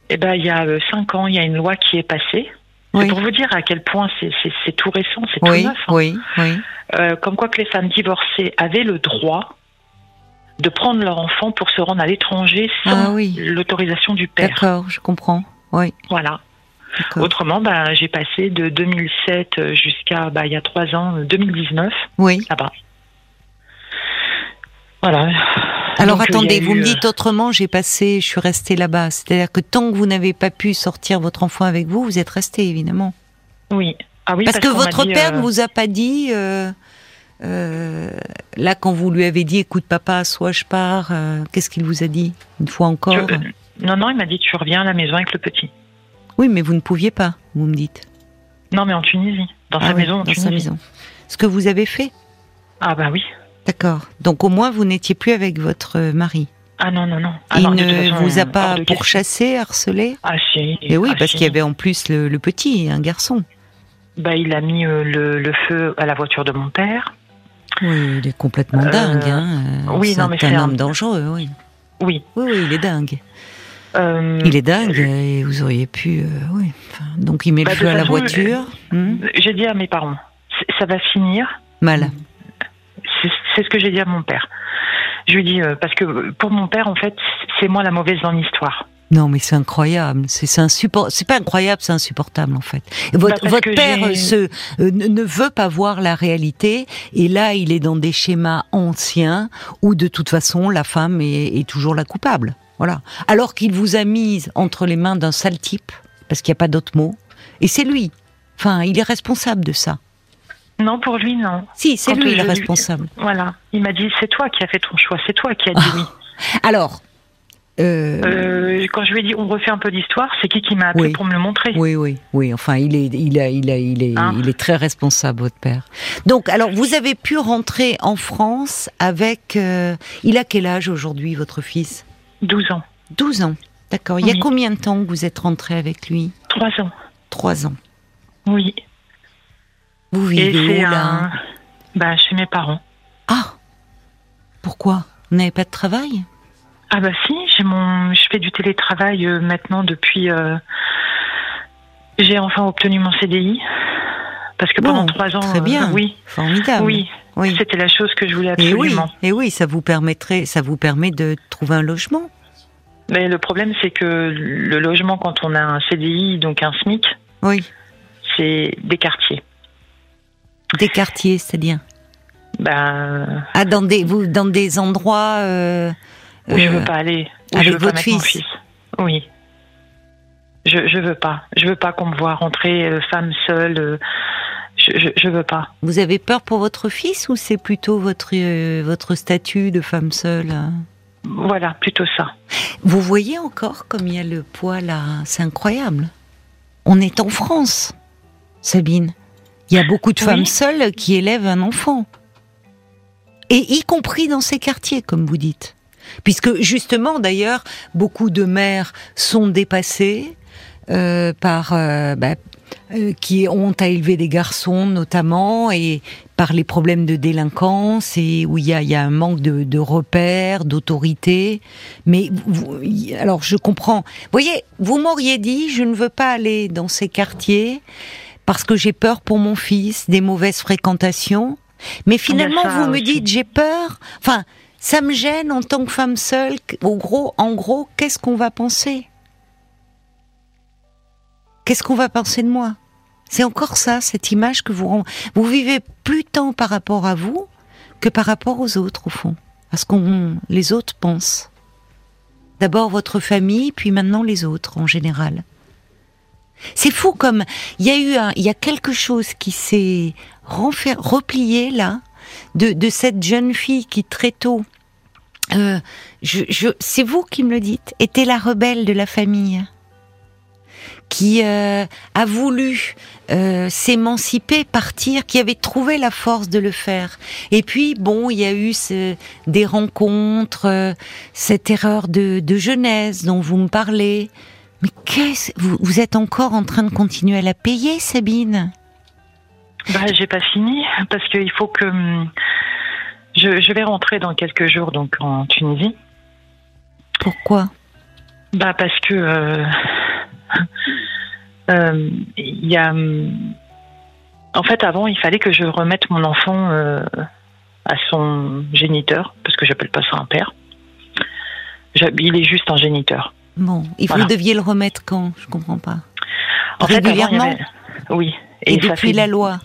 Eh ben, il y a euh, cinq ans, il y a une loi qui est passée. C'est pour vous dire à quel point c'est tout récent, c'est tout neuf. Hein. Oui, oui. Euh, comme quoi que les femmes divorcées avaient le droit de prendre leur enfant pour se rendre à l'étranger sans ah l'autorisation du père. D'accord, je comprends. Oui. Voilà. Autrement, bah, j'ai passé de 2007 jusqu'à bah, il y a trois ans, 2019, oui. là-bas. Voilà. Alors attendez, vous me dites autrement, j'ai passé, je suis restée là-bas. C'est-à-dire que tant que vous n'avez pas pu sortir votre enfant avec vous, vous êtes resté évidemment. Oui. Ah oui parce, que votre père ne euh, vous a pas dit. Euh, euh, là, quand vous lui avez dit, écoute papa, soit je pars, euh, qu'est-ce qu'il vous a dit Une fois encore? Non, non, il m'a dit, tu reviens à la maison avec le petit. Oui, mais vous ne pouviez pas, vous me dites. Non, mais en Tunisie, dans ah sa maison en dans Sa maison. Ce que vous avez fait Ah bah oui. D'accord. Donc au moins, vous n'étiez plus avec votre mari ah non, non, non. il ne vous a pas pourchassé, harcelé Ah si. Et oui, ah, parce qu'il y avait en plus le, petit, un garçon. Bah, il a mis euh, le, feu à la voiture de mon père. Oui, il est complètement euh, dingue. Hein. Oui, non, mais c'est un homme dangereux, oui. Oui. Oui, oui, il est dingue. Euh, il est dingue et vous auriez pu. Euh, oui. donc il met le bah, feu à la voiture. Hmm. J'ai dit à mes parents, ça va finir. Mal. C'est ce que j'ai dit à mon père. Je lui dit, parce que pour mon père, en fait, c'est moi la mauvaise dans l'histoire. Non, mais c'est incroyable. C'est C'est pas incroyable, c'est insupportable en fait. Votre, bah, père se, euh, ne veut pas voir la réalité, et là, il est dans des schémas anciens où de toute façon, la femme est, toujours la coupable. Voilà. Alors qu'il vous a mise entre les mains d'un sale type, parce qu'il n'y a pas d'autre mot, et c'est lui. Enfin, il est responsable de ça. Non, pour lui, non. Si, c'est lui le responsable. Voilà. Il m'a dit, c'est toi qui as fait ton choix, c'est toi qui as dit oui. Alors, euh, euh... quand je lui ai dit on refait un peu d'histoire, c'est qui qui m'a appelé pour me le montrer? Oui, oui, oui. Enfin, il est, il a, il a, il est, hein il est très responsable, votre père. Donc, alors, vous avez pu rentrer en France avec. Euh, il a quel âge aujourd'hui, votre fils? 12 ans. 12 ans. D'accord. Il y a combien de temps que vous êtes rentré avec lui 3 ans. 3 ans. Oui. Vous vivez où là bah, Chez mes parents. Ah Pourquoi? Vous n'avez pas de travail? Ah bah si, j'ai mon, je fais du télétravail euh, maintenant depuis. Euh, j'ai enfin obtenu mon CDI parce que pendant trois ans. Très bien. Euh, oui. Formidable. Oui. Oui. C'était la chose que je voulais absolument. Et oui, et oui, ça vous permettrait, ça vous permet de trouver un logement. Mais le problème, c'est que le logement, quand on a un CDI, donc un SMIC, oui, c'est des quartiers. Des quartiers, c'est-à-dire Ben. Ah, dans des, vous, dans des endroits. Où je veux euh, pas aller. avec je veux votre pas fils. Mon fils. Oui. Je, je veux pas. Je veux pas qu'on me voit rentrer euh, femme seule. Euh, je, je, je, veux pas. Vous avez peur pour votre fils ou c'est plutôt votre, votre statut de femme seule hein? Voilà, plutôt ça. Vous voyez encore comme il y a le poids là? C'est incroyable. On est en France, Sabine. Il y a beaucoup de femmes seules qui élèvent un enfant. Et y compris dans ces quartiers, comme vous dites. Puisque justement, d'ailleurs, beaucoup de mères sont dépassées euh, par euh, bah, euh, qui ont à élever des garçons notamment et par les problèmes de délinquance et où il y a, y a, un manque de, de repères, d'autorité. Mais vous, alors je comprends. Vous voyez, vous m'auriez dit, je ne veux pas aller dans ces quartiers parce que j'ai peur pour mon fils, des mauvaises fréquentations. Mais finalement, ça vous me dites, j'ai peur. Enfin, ça me gêne en tant que femme seule. Au gros, en gros, qu'est-ce qu'on va penser? Qu'est-ce qu'on va penser de moi? C'est encore ça, cette image que vous vous vivez plus tant par rapport à vous que par rapport aux autres, au fond, à ce qu'on les autres pensent. D'abord votre famille, puis maintenant les autres en général. C'est fou comme il y a eu un, il y a quelque chose qui s'est replié là de, cette jeune fille qui très tôt, euh, c'est vous qui me le dites, était la rebelle de la famille, qui euh, a voulu euh, s'émanciper, partir, qui avait trouvé la force de le faire. Et puis bon, il y a eu ce- des rencontres, euh, cette erreur de, de jeunesse dont vous me parlez. Mais qu'est-ce vous, vous êtes encore en train de continuer à la payer, Sabine? Bah, j'ai pas fini parce qu'il faut que hum, je, je vais rentrer dans quelques jours donc en Tunisie. Pourquoi? Bah parce que euh, (laughs) il y a hum, en fait avant il fallait que je remette mon enfant euh, à son géniteur parce que j'appelle pas ça un père. Il est juste un géniteur. Bon, et Voilà. vous deviez le remettre quand? Je comprends pas. En fait, avant, il y avait- Oui. Et, ça depuis fait la loi?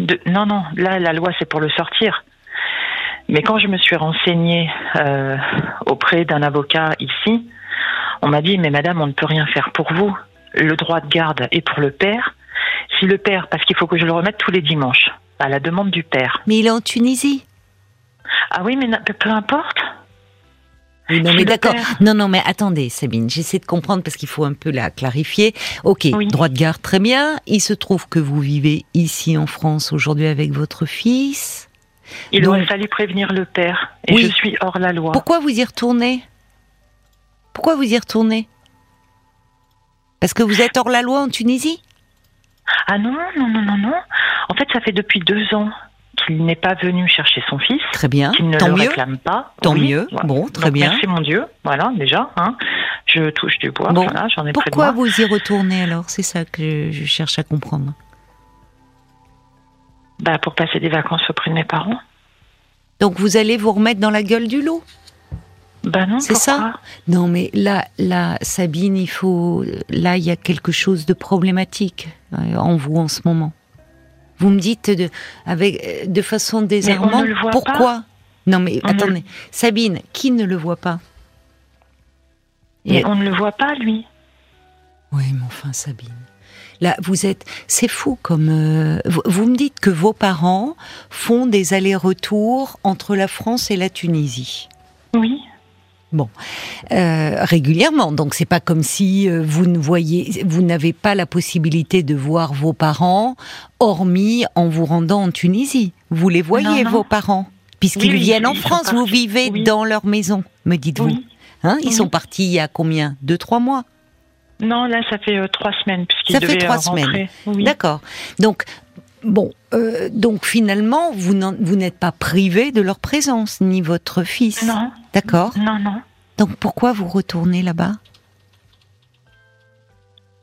De- non, non, là, la loi, c'est pour le sortir. Mais quand je me suis renseignée euh, auprès d'un avocat ici, on m'a dit, mais madame, on ne peut rien faire pour vous. Le droit de garde est pour le père. Si le père, parce qu'il faut que je le remette tous les dimanches, à la demande du père. Mais il est en Tunisie. Ah oui, mais peu importe. Oui, non, mais d'accord. Non, non, mais attendez, Sabine, j'essaie de comprendre parce qu'il faut un peu la clarifier. Ok, Oui. droit de garde, très bien. Il se trouve que vous vivez ici en France aujourd'hui avec votre fils. Il Donc- aurait fallu prévenir le père. Et Oui. je suis hors la loi. Pourquoi vous y retournez? Pourquoi vous y retournez? Parce que vous êtes hors la loi en Tunisie? Ah non, non, non, non, non. En fait, ça fait depuis deux ans qu'il n'est pas venu chercher son fils. Très bien, qu'il ne tant le mieux. réclame pas. Tant Oui, mieux. voilà. Bon, très Donc, bien. Merci mon Dieu. Voilà, déjà. Hein. Je touche du bois. Bon. Voilà, j'en ai près de Pourquoi vous y retournez alors? C'est ça que je cherche à comprendre. Bah, pour passer des vacances auprès de mes parents. Donc vous allez vous remettre dans la gueule du lot Bah non, C'est ça Non, mais là, là, Sabine, il faut. Là, il y a quelque chose de problématique euh, en vous en ce moment. Vous me dites de, avec, euh, de façon désarmante. le voit pourquoi Non, mais On ne- attendez, Sabine, qui ne le voit pas Et- on ne le voit pas, lui. Oui, mais enfin, Sabine. Là, vous êtes. C'est fou comme. euh, vous, vous me dites que vos parents font des allers-retours entre la France et la Tunisie. Oui. Euh, régulièrement. Donc c'est pas comme si euh, vous ne voyez, vous n'avez pas la possibilité de voir vos parents, hormis en vous rendant en Tunisie. Vous les voyez Non, non. vos parents, puisqu'ils Oui, oui, viennent en France. Vous vivez Oui. dans leur maison, me dites-vous. Hein Ils sont partis il y a combien? Deux, trois mois? Non, là, ça fait euh, trois semaines. Ça fait trois rentrer. semaines. D'accord. Donc bon, euh, donc finalement, vous n'en- vous n'êtes pas privé de leur présence, ni votre fils. Non, D'accord. non, non. Donc pourquoi vous retournez là-bas?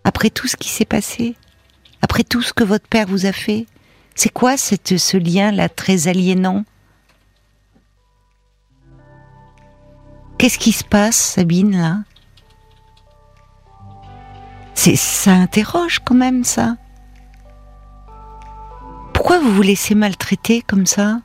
Après tout ce qui s'est passé? Après tout ce que votre père vous a fait? C'est quoi cette, ce lien-là très aliénant? Qu'est-ce qui se passe, Sabine, là? C'est Ça interroge quand même, ça. Pourquoi vous vous laissez maltraiter comme ça?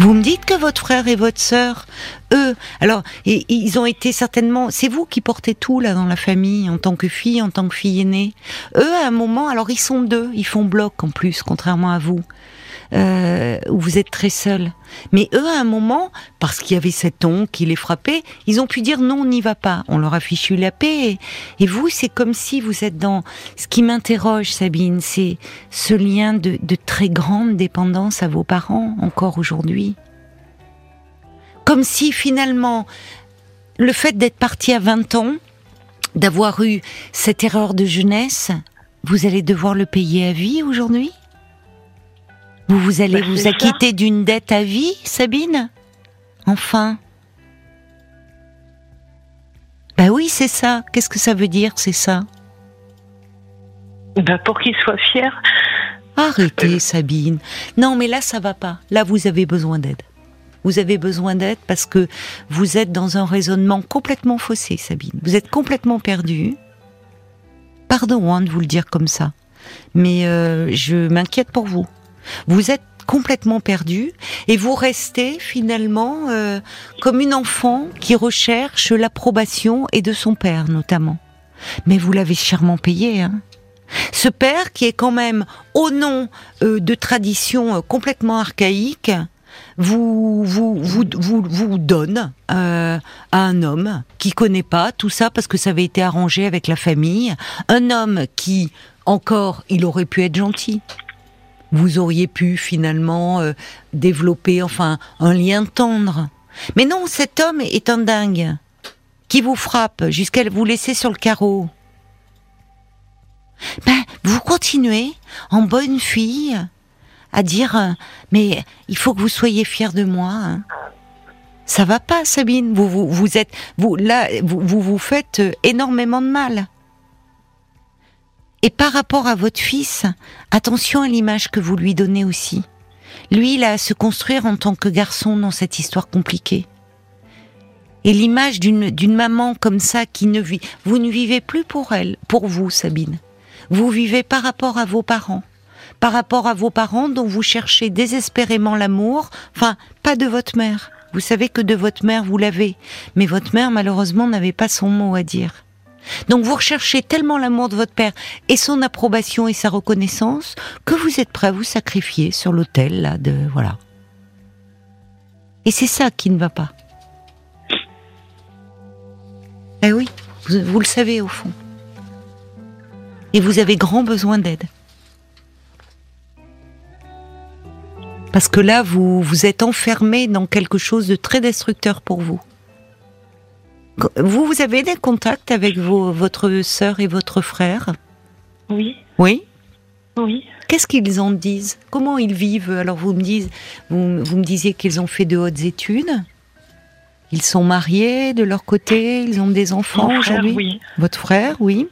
Vous me dites que votre frère et votre sœur, eux, alors, ils ont été certainement, c'est vous qui portez tout là dans la famille, en tant que fille, en tant que fille aînée. Eux, à un moment, alors ils sont deux, ils font bloc en plus, contrairement à vous, euh, où vous êtes très seul. Mais eux, à un moment, parce qu'il y avait cet oncle qui les frappait, ils ont pu dire non, on n'y va pas. On leur a fichu la paix. Et, et vous, c'est comme si vous êtes dans. Ce qui m'interroge, Sabine, c'est ce lien de, de très grande dépendance à vos parents encore aujourd'hui. Comme si finalement, le fait d'être parti à 20 ans, d'avoir eu cette erreur de jeunesse, vous allez devoir le payer à vie aujourd'hui? Vous, vous allez Bah, vous ça. acquitter d'une dette à vie, Sabine Enfin Bah oui, c'est ça. Qu'est-ce que ça veut dire, c'est ça? Bah, pour qu'il soit fier Arrêtez, Sabine. Non, mais là, ça va pas. Là, vous avez besoin d'aide. Vous avez besoin d'aide parce que vous êtes dans un raisonnement complètement faussé, Sabine. Vous êtes complètement perdue. Pardon hein, de vous le dire comme ça, mais euh, je m'inquiète pour vous. Vous êtes complètement perdu et vous restez finalement euh, comme une enfant qui recherche l'approbation et de son père notamment. Mais vous l'avez chèrement payé, hein ce père qui est quand même, au nom euh, de traditions euh, complètement archaïques, vous vous vous vous, donne à un homme qui connaît pas tout ça parce que ça avait été arrangé avec la famille, un homme qui encore il aurait pu être gentil. Vous auriez pu finalement développer enfin un lien tendre. Mais non, cet homme est un dingue qui vous frappe jusqu'à vous laisser sur le carreau ben, vous continuez en bonne fille à dire euh, mais il faut que vous soyez fière de moi. Hein. Ça va pas, Sabine. Vous vous, vous êtes vous là vous, vous vous faites euh, énormément de mal. Et par rapport à votre fils, attention à l'image que vous lui donnez aussi. Lui, il a à se construire en tant que garçon dans cette histoire compliquée. Et l'image d'une maman comme ça qui ne vit, vous ne vivez plus pour elle, pour vous, Sabine. Vous vivez par rapport à vos parents, par rapport à vos parents dont vous cherchez désespérément l'amour, enfin, pas de votre mère. Vous savez que de votre mère, vous l'avez, mais votre mère, malheureusement, n'avait pas son mot à dire. Donc vous recherchez tellement l'amour de votre père et son approbation et sa reconnaissance que vous êtes prêt à vous sacrifier sur l'autel là de voilà. Et c'est ça qui ne va pas. Eh oui, vous le savez au fond et vous avez grand besoin d'aide. Parce que là, vous vous êtes enfermé dans quelque chose de très destructeur pour vous. Vous, vous avez des contacts avec vos, votre sœur et votre frère? Oui. Oui? Oui. Qu'est-ce qu'ils en disent? Comment ils vivent? Alors vous me, dites, vous, vous me disiez qu'ils ont fait de hautes études. Ils sont mariés de leur côté Ils ont des enfants aujourd'hui? Oui. Votre frère, oui?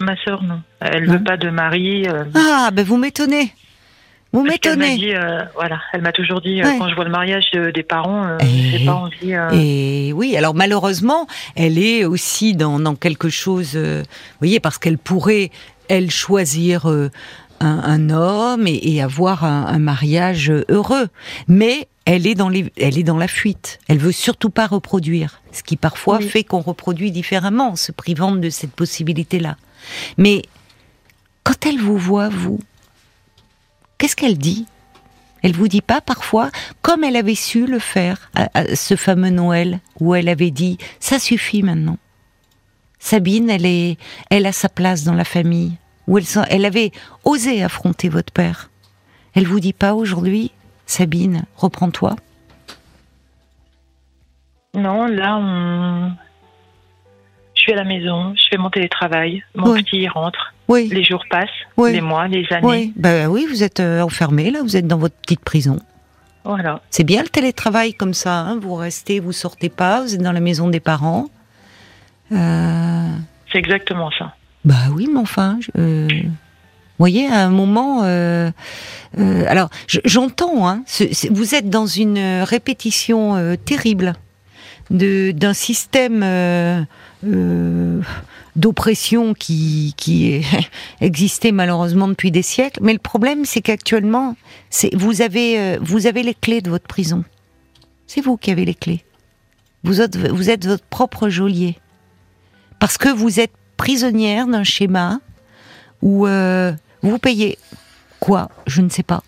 Ma sœur, non. Elle ne veut pas de mari. Euh. Ah, ben vous m'étonnez. Vous m'étonnez. Euh, voilà, elle m'a toujours dit euh, quand je vois le mariage des parents, j'ai pas envie. Et oui, alors malheureusement, elle est aussi dans, dans quelque chose, vous voyez, parce qu'elle pourrait, elle, choisir un, homme et, avoir un, un, mariage heureux, mais elle est dans les, elle est dans la fuite. Elle veut surtout pas reproduire, ce qui parfois fait qu'on reproduit différemment, en se privant de cette possibilité-là. Mais quand elle vous voit, vous, qu'est-ce qu'elle dit? Elle vous dit pas parfois, comme elle avait su le faire à, ce fameux Noël, où elle avait dit ça suffit maintenant. Sabine, elle est, elle a sa place dans la famille, où elle, elle avait osé affronter votre père. Elle vous dit pas aujourd'hui, Sabine, reprends-toi. Non, là, on, suis à la maison, je fais mon télétravail, mon petit rentre. Oui. Les jours passent, les mois, les années. Oui, bah oui vous êtes euh, enfermé là, vous êtes dans votre petite prison. Voilà. C'est bien le télétravail comme ça, hein. vous restez, vous sortez pas, vous êtes dans la maison des parents. Euh, C'est exactement ça. Bah oui, mais enfin, euh, vous voyez, à un moment, alors j'entends, hein, vous êtes dans une répétition terrible de d'un système d'oppression qui, qui (laughs) existait malheureusement depuis des siècles. Mais le problème, c'est qu'actuellement, vous avez euh, vous avez les clés de votre prison. C'est vous qui avez les clés. Vous êtes, vous êtes votre propre geôlier. Parce que vous êtes prisonnière d'un schéma où euh, vous payez quoi Je ne sais pas.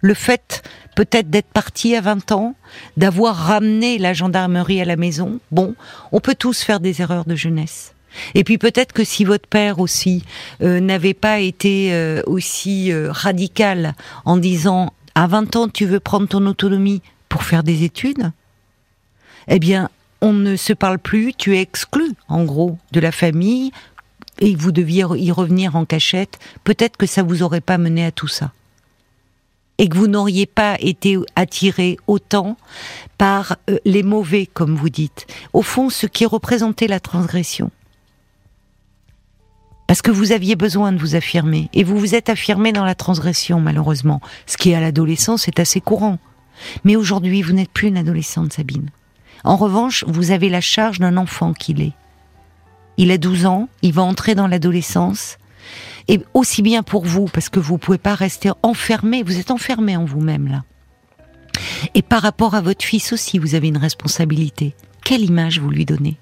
Le fait peut-être d'être parti à 20 ans, d'avoir ramené la gendarmerie à la maison. Bon, on peut tous faire des erreurs de jeunesse. Et puis peut-être que si votre père aussi euh, n'avait pas été euh, aussi euh, radical en disant à 20 ans tu veux prendre ton autonomie pour faire des études, eh bien on ne se parle plus, tu es exclu en gros de la famille et vous deviez y revenir en cachette, peut-être que ça vous aurait pas mené à tout ça et que vous n'auriez pas été attiré autant par les mauvais, comme vous dites. Au fond, ce qui représentait la transgression. Parce que vous aviez besoin de vous affirmer. Et vous vous êtes affirmé dans la transgression, malheureusement. Ce qui, à l'adolescence, est assez courant. Mais aujourd'hui, vous n'êtes plus une adolescente, Sabine. En revanche, vous avez la charge d'un enfant qu'il est. Il a 12 ans, il va entrer dans l'adolescence. Et aussi bien pour vous, parce que vous ne pouvez pas rester enfermé, vous êtes enfermé en vous-même là. Et par rapport à votre fils aussi, vous avez une responsabilité. Quelle image vous lui donnez?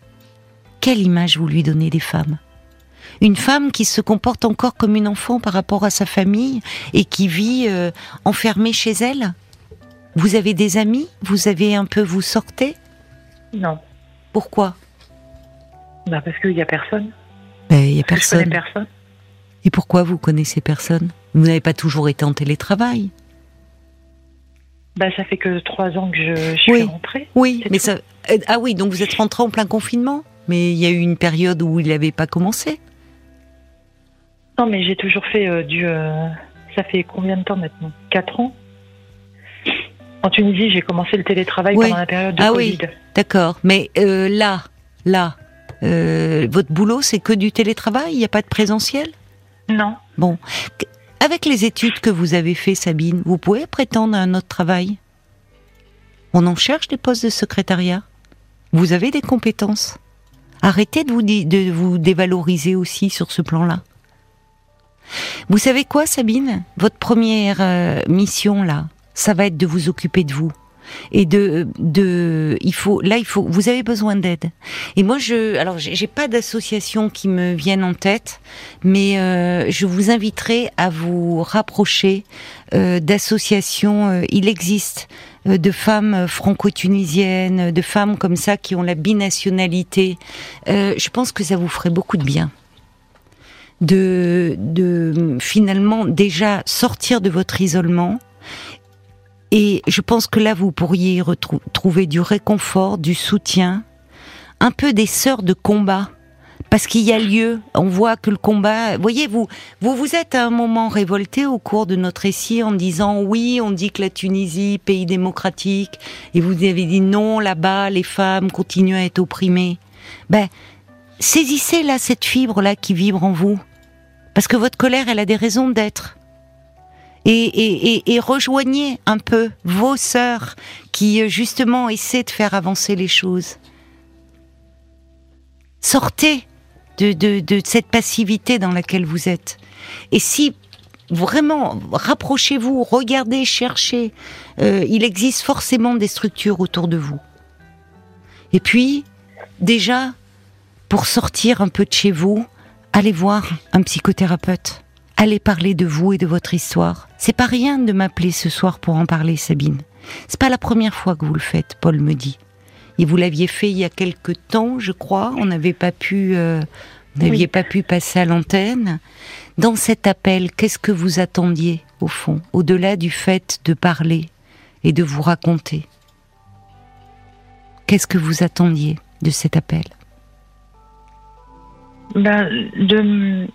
Quelle image vous lui donnez des femmes? Une femme qui se comporte encore comme une enfant par rapport à sa famille et qui vit euh, enfermée chez elle? Vous avez des amis? Vous avez un peu, vous sortez? Non. Pourquoi? Bah Parce qu'il n'y a personne. Ben, il n'y a personne. Je personne. Et pourquoi vous connaissez personne? Vous n'avez pas toujours été en télétravail? Bah, ça fait que trois ans que je, suis rentrée. Oui, mais ça. Euh, ah oui, donc vous êtes rentrée en plein confinement Mais il y a eu une période où il n'avait pas commencé Non, mais j'ai toujours fait euh, du. Euh, ça fait combien de temps maintenant? Quatre ans? En Tunisie, j'ai commencé le télétravail pendant la période de ah Covid. Oui, d'accord. Mais là, là, votre boulot, c'est que du télétravail? Il n'y a pas de présentiel? Non. Bon. Avec les études que vous avez fait, Sabine, vous pouvez prétendre à un autre travail? On en cherche des postes de secrétariat? Vous avez des compétences? Arrêtez de vous, de vous dévaloriser aussi sur ce plan-là. Vous savez quoi, Sabine? Votre première euh, mission, là, ça va être de vous occuper de vous. Et de de il faut là il faut vous avez besoin d'aide. Et moi je alors j'ai pas d'association qui me vienne en tête mais euh, je vous inviterai à vous rapprocher euh, d'associations euh, il existe euh, de femmes franco-tunisiennes de femmes comme ça qui ont la binationalité. Euh, je pense que ça vous ferait beaucoup de bien de de finalement déjà sortir de votre isolement et je pense que là, vous pourriez retrouver du réconfort, du soutien, un peu des sœurs de combat. Parce qu'il y a lieu, on voit que le combat. Voyez, vous, vous vous êtes à un moment révolté au cours de notre récit en disant oui, on dit que la Tunisie, pays démocratique, et vous avez dit non, là-bas, les femmes continuent à être opprimées. Ben, saisissez là cette fibre là qui vibre en vous, parce que votre colère, elle a des raisons d'être et, rejoignez un peu vos sœurs qui euh, justement essaient de faire avancer les choses. Sortez de, cette passivité dans laquelle vous êtes. Et si vraiment rapprochez-vous, regardez, cherchez, euh, il existe forcément des structures autour de vous. Et puis, déjà, pour sortir un peu de chez vous, allez voir un psychothérapeute allez parler de vous et de votre histoire. C'est pas rien de m'appeler ce soir pour en parler, Sabine. C'est pas la première fois que vous le faites, Paul me dit. Et vous l'aviez fait il y a quelque temps, je crois. On n'avait pas pu, euh, n'aviez pas pu passer à l'antenne. Dans cet appel, qu'est-ce que vous attendiez au fond, au-delà du fait de parler et de vous raconter? Qu'est-ce que vous attendiez de cet appel? Ben, de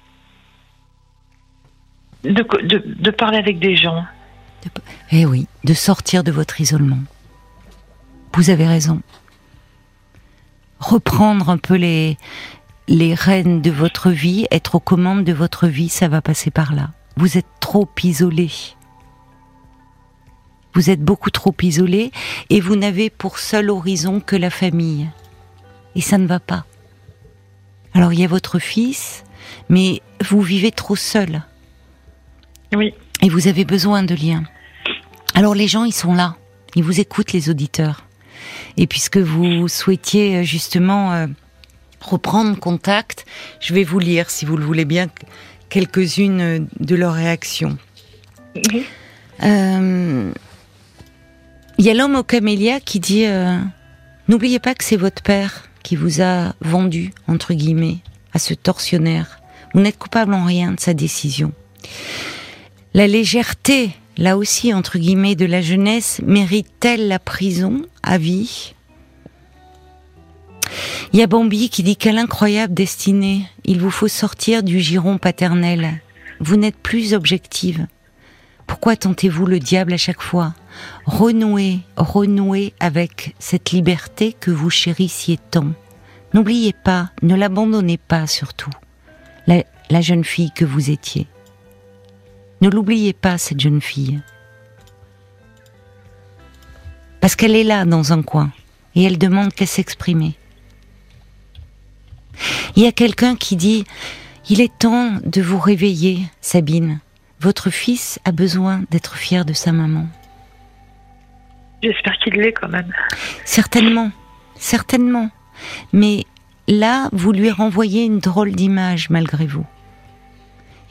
de, parler avec des gens. eh oui, de sortir de votre isolement. Vous avez raison. Reprendre un peu les, les rênes de votre vie, être aux commandes de votre vie, ça va passer par là. Vous êtes trop isolé. Vous êtes beaucoup trop isolé et vous n'avez pour seul horizon que la famille. Et ça ne va pas. Alors il y a votre fils, mais vous vivez trop seul. Oui. Et vous avez besoin de liens. Alors les gens, ils sont là. Ils vous écoutent, les auditeurs. Et puisque vous souhaitiez euh, justement euh, reprendre contact, je vais vous lire, si vous le voulez bien, quelques-unes de leurs réactions. Euh, il y a l'homme au camélia qui dit N'oubliez pas que c'est votre père qui vous a vendu, entre guillemets, à ce tortionnaire. Vous n'êtes coupable en rien de sa décision. La légèreté, là aussi, entre guillemets, de la jeunesse, mérite-t-elle la prison à vie? Il y a Bambi qui dit quelle incroyable destinée. Il vous faut sortir du giron paternel. Vous n'êtes plus objective. Pourquoi tentez-vous le diable à chaque fois? Renouez, renouez avec cette liberté que vous chérissiez tant. N'oubliez pas, ne l'abandonnez pas surtout. la jeune fille que vous étiez. Ne l'oubliez pas, cette jeune fille. Parce qu'elle est là dans un coin et elle demande qu'à s'exprimer. Il y a quelqu'un qui dit Il est temps de vous réveiller, Sabine. Votre fils a besoin d'être fier de sa maman. J'espère qu'il l'est quand même. Certainement, certainement. Mais là, vous lui renvoyez une drôle d'image malgré vous.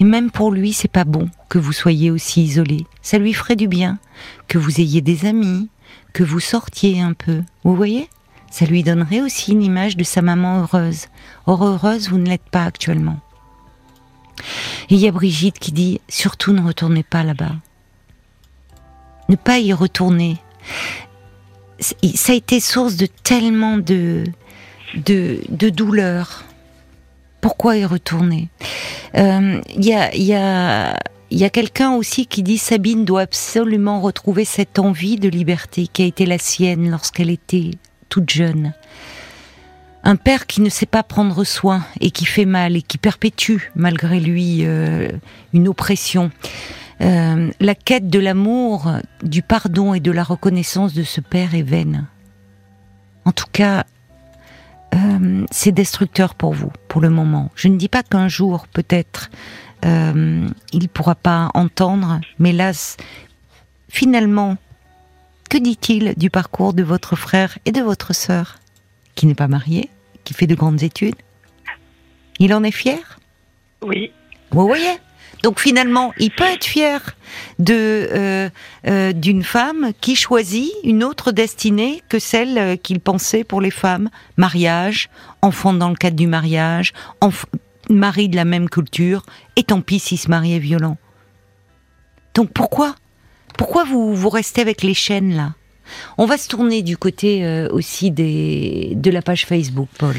Et même pour lui, c'est pas bon que vous soyez aussi isolé. Ça lui ferait du bien que vous ayez des amis, que vous sortiez un peu. Vous voyez? Ça lui donnerait aussi une image de sa maman heureuse. Or heureuse, vous ne l'êtes pas actuellement. Et il y a Brigitte qui dit surtout ne retournez pas là-bas. Ne pas y retourner. Ça a été source de tellement de, de, douleur. Pourquoi y retourner? Il euh, y a, y a, y a quelqu'un aussi qui dit Sabine doit absolument retrouver cette envie de liberté qui a été la sienne lorsqu'elle était toute jeune. Un père qui ne sait pas prendre soin et qui fait mal et qui perpétue malgré lui euh, une oppression. Euh, la quête de l'amour, du pardon et de la reconnaissance de ce père est vaine. En tout cas, euh, c'est destructeur pour vous, pour le moment. Je ne dis pas qu'un jour, peut-être, euh, il ne pourra pas entendre, mais là, finalement, que dit-il du parcours de votre frère et de votre sœur, qui n'est pas marié, qui fait de grandes études? Il en est fier? Oui. Vous voyez? Donc finalement, il peut être fier de euh, euh, d'une femme qui choisit une autre destinée que celle euh, qu'il pensait pour les femmes mariage, enfant dans le cadre du mariage, mari de la même culture, et tant pis s'il se mariait violent. Donc pourquoi Pourquoi vous vous restez avec les chaînes là? On va se tourner du côté aussi de la page Facebook, Paul.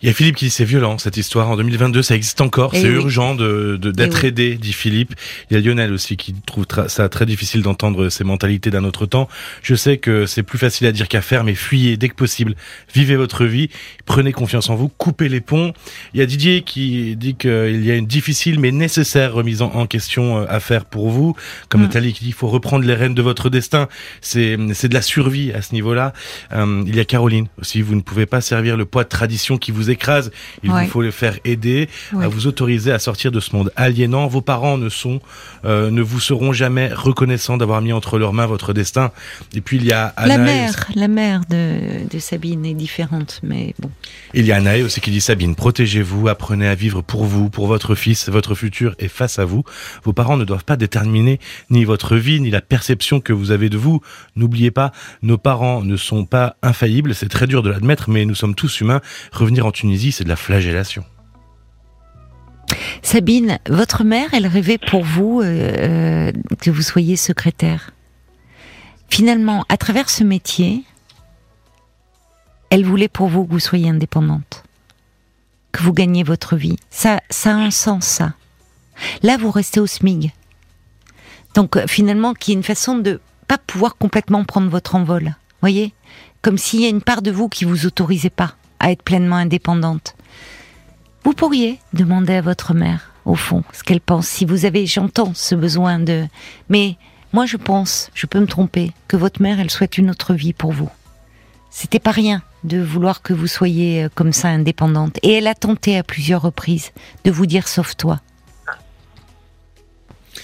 Il y a Philippe qui dit c'est violent cette histoire. En 2022, ça existe encore. Eh c'est urgent de d'être aidé, dit Philippe. Il y a Lionel aussi qui trouve ça très difficile d'entendre ces mentalités d'un autre temps. Je sais que c'est plus facile à dire qu'à faire, mais fuyez dès que possible. Vivez votre vie, prenez confiance en vous, coupez les ponts. Il y a Didier qui dit qu'il y a une difficile mais nécessaire remise en, question euh, à faire pour vous. Comme mm. Nathalie qui dit il faut reprendre les rênes de votre destin. C'est c'est de la survie à ce niveau-là. Euh, il y a Caroline aussi. Vous ne pouvez pas servir le poids de tradition qui vous écrase. Il vous faut les faire aider, à vous autoriser à sortir de ce monde aliénant. Vos parents ne sont, euh, ne vous seront jamais reconnaissants d'avoir mis entre leurs mains votre destin. Et puis il y a la mère, la mère de, de, Sabine est différente, mais bon. Il y a Anaë aussi qui dit Sabine, protégez-vous, apprenez à vivre pour vous, pour votre fils, votre futur est face à vous. Vos parents ne doivent pas déterminer ni votre vie, ni la perception que vous avez de vous. N'oubliez pas, nos parents ne sont pas infaillibles. C'est très dur de l'admettre, mais nous sommes tous humains. Revenir en Tunisie, c'est de la flagellation. Sabine, votre mère, elle rêvait pour vous euh, euh, que vous soyez secrétaire. Finalement, à travers ce métier, elle voulait pour vous que vous soyez indépendante, que vous gagniez votre vie. Ça, a un sens, ça. Là, vous restez au SMIG. Donc, euh, finalement, qui est une façon de pas pouvoir complètement prendre votre envol. Voyez, comme s'il y a une part de vous qui vous autorisait pas à être pleinement indépendante. Vous pourriez demander à votre mère, au fond, ce qu'elle pense. Si vous avez, j'entends ce besoin de, mais moi je pense, je peux me tromper, que votre mère, elle souhaite une autre vie pour vous. C'était pas rien de vouloir que vous soyez euh, comme ça indépendante. Et elle a tenté à plusieurs reprises de vous dire sauve-toi.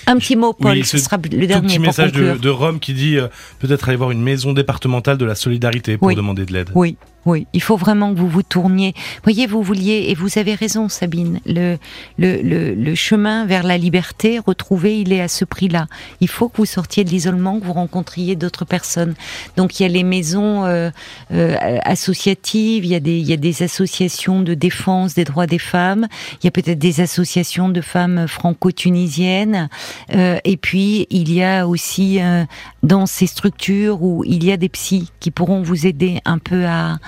Un petit mot, Paul, ce, sera le dernier. petit message de, Rome qui dit euh, peut-être aller voir une maison départementale de la solidarité pour demander de l'aide. Oui, oui, il faut vraiment que vous vous tourniez. Voyez, vous vouliez, et vous avez raison, Sabine, le, le, le, chemin vers la liberté, retrouver, il est à ce prix-là. Il faut que vous sortiez de l'isolement, que vous rencontriez d'autres personnes. Donc, il y a les maisons euh, euh, associatives, il y, a des, il y a des associations de défense des droits des femmes, il y a peut-être des associations de femmes franco-tunisiennes, euh, et puis il y a aussi dans ces structures où il y a des psys qui pourront vous aider un peu à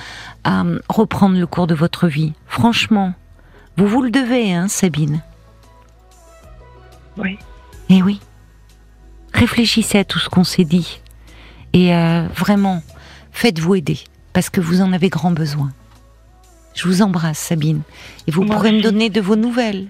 à reprendre le cours de votre vie. Franchement, vous vous le devez, hein, Sabine Oui. Eh oui. Réfléchissez à tout ce qu'on s'est dit. Et euh, vraiment, faites-vous aider, parce que vous en avez grand besoin. Je vous embrasse, Sabine. Et vous pourrez me donner de vos nouvelles.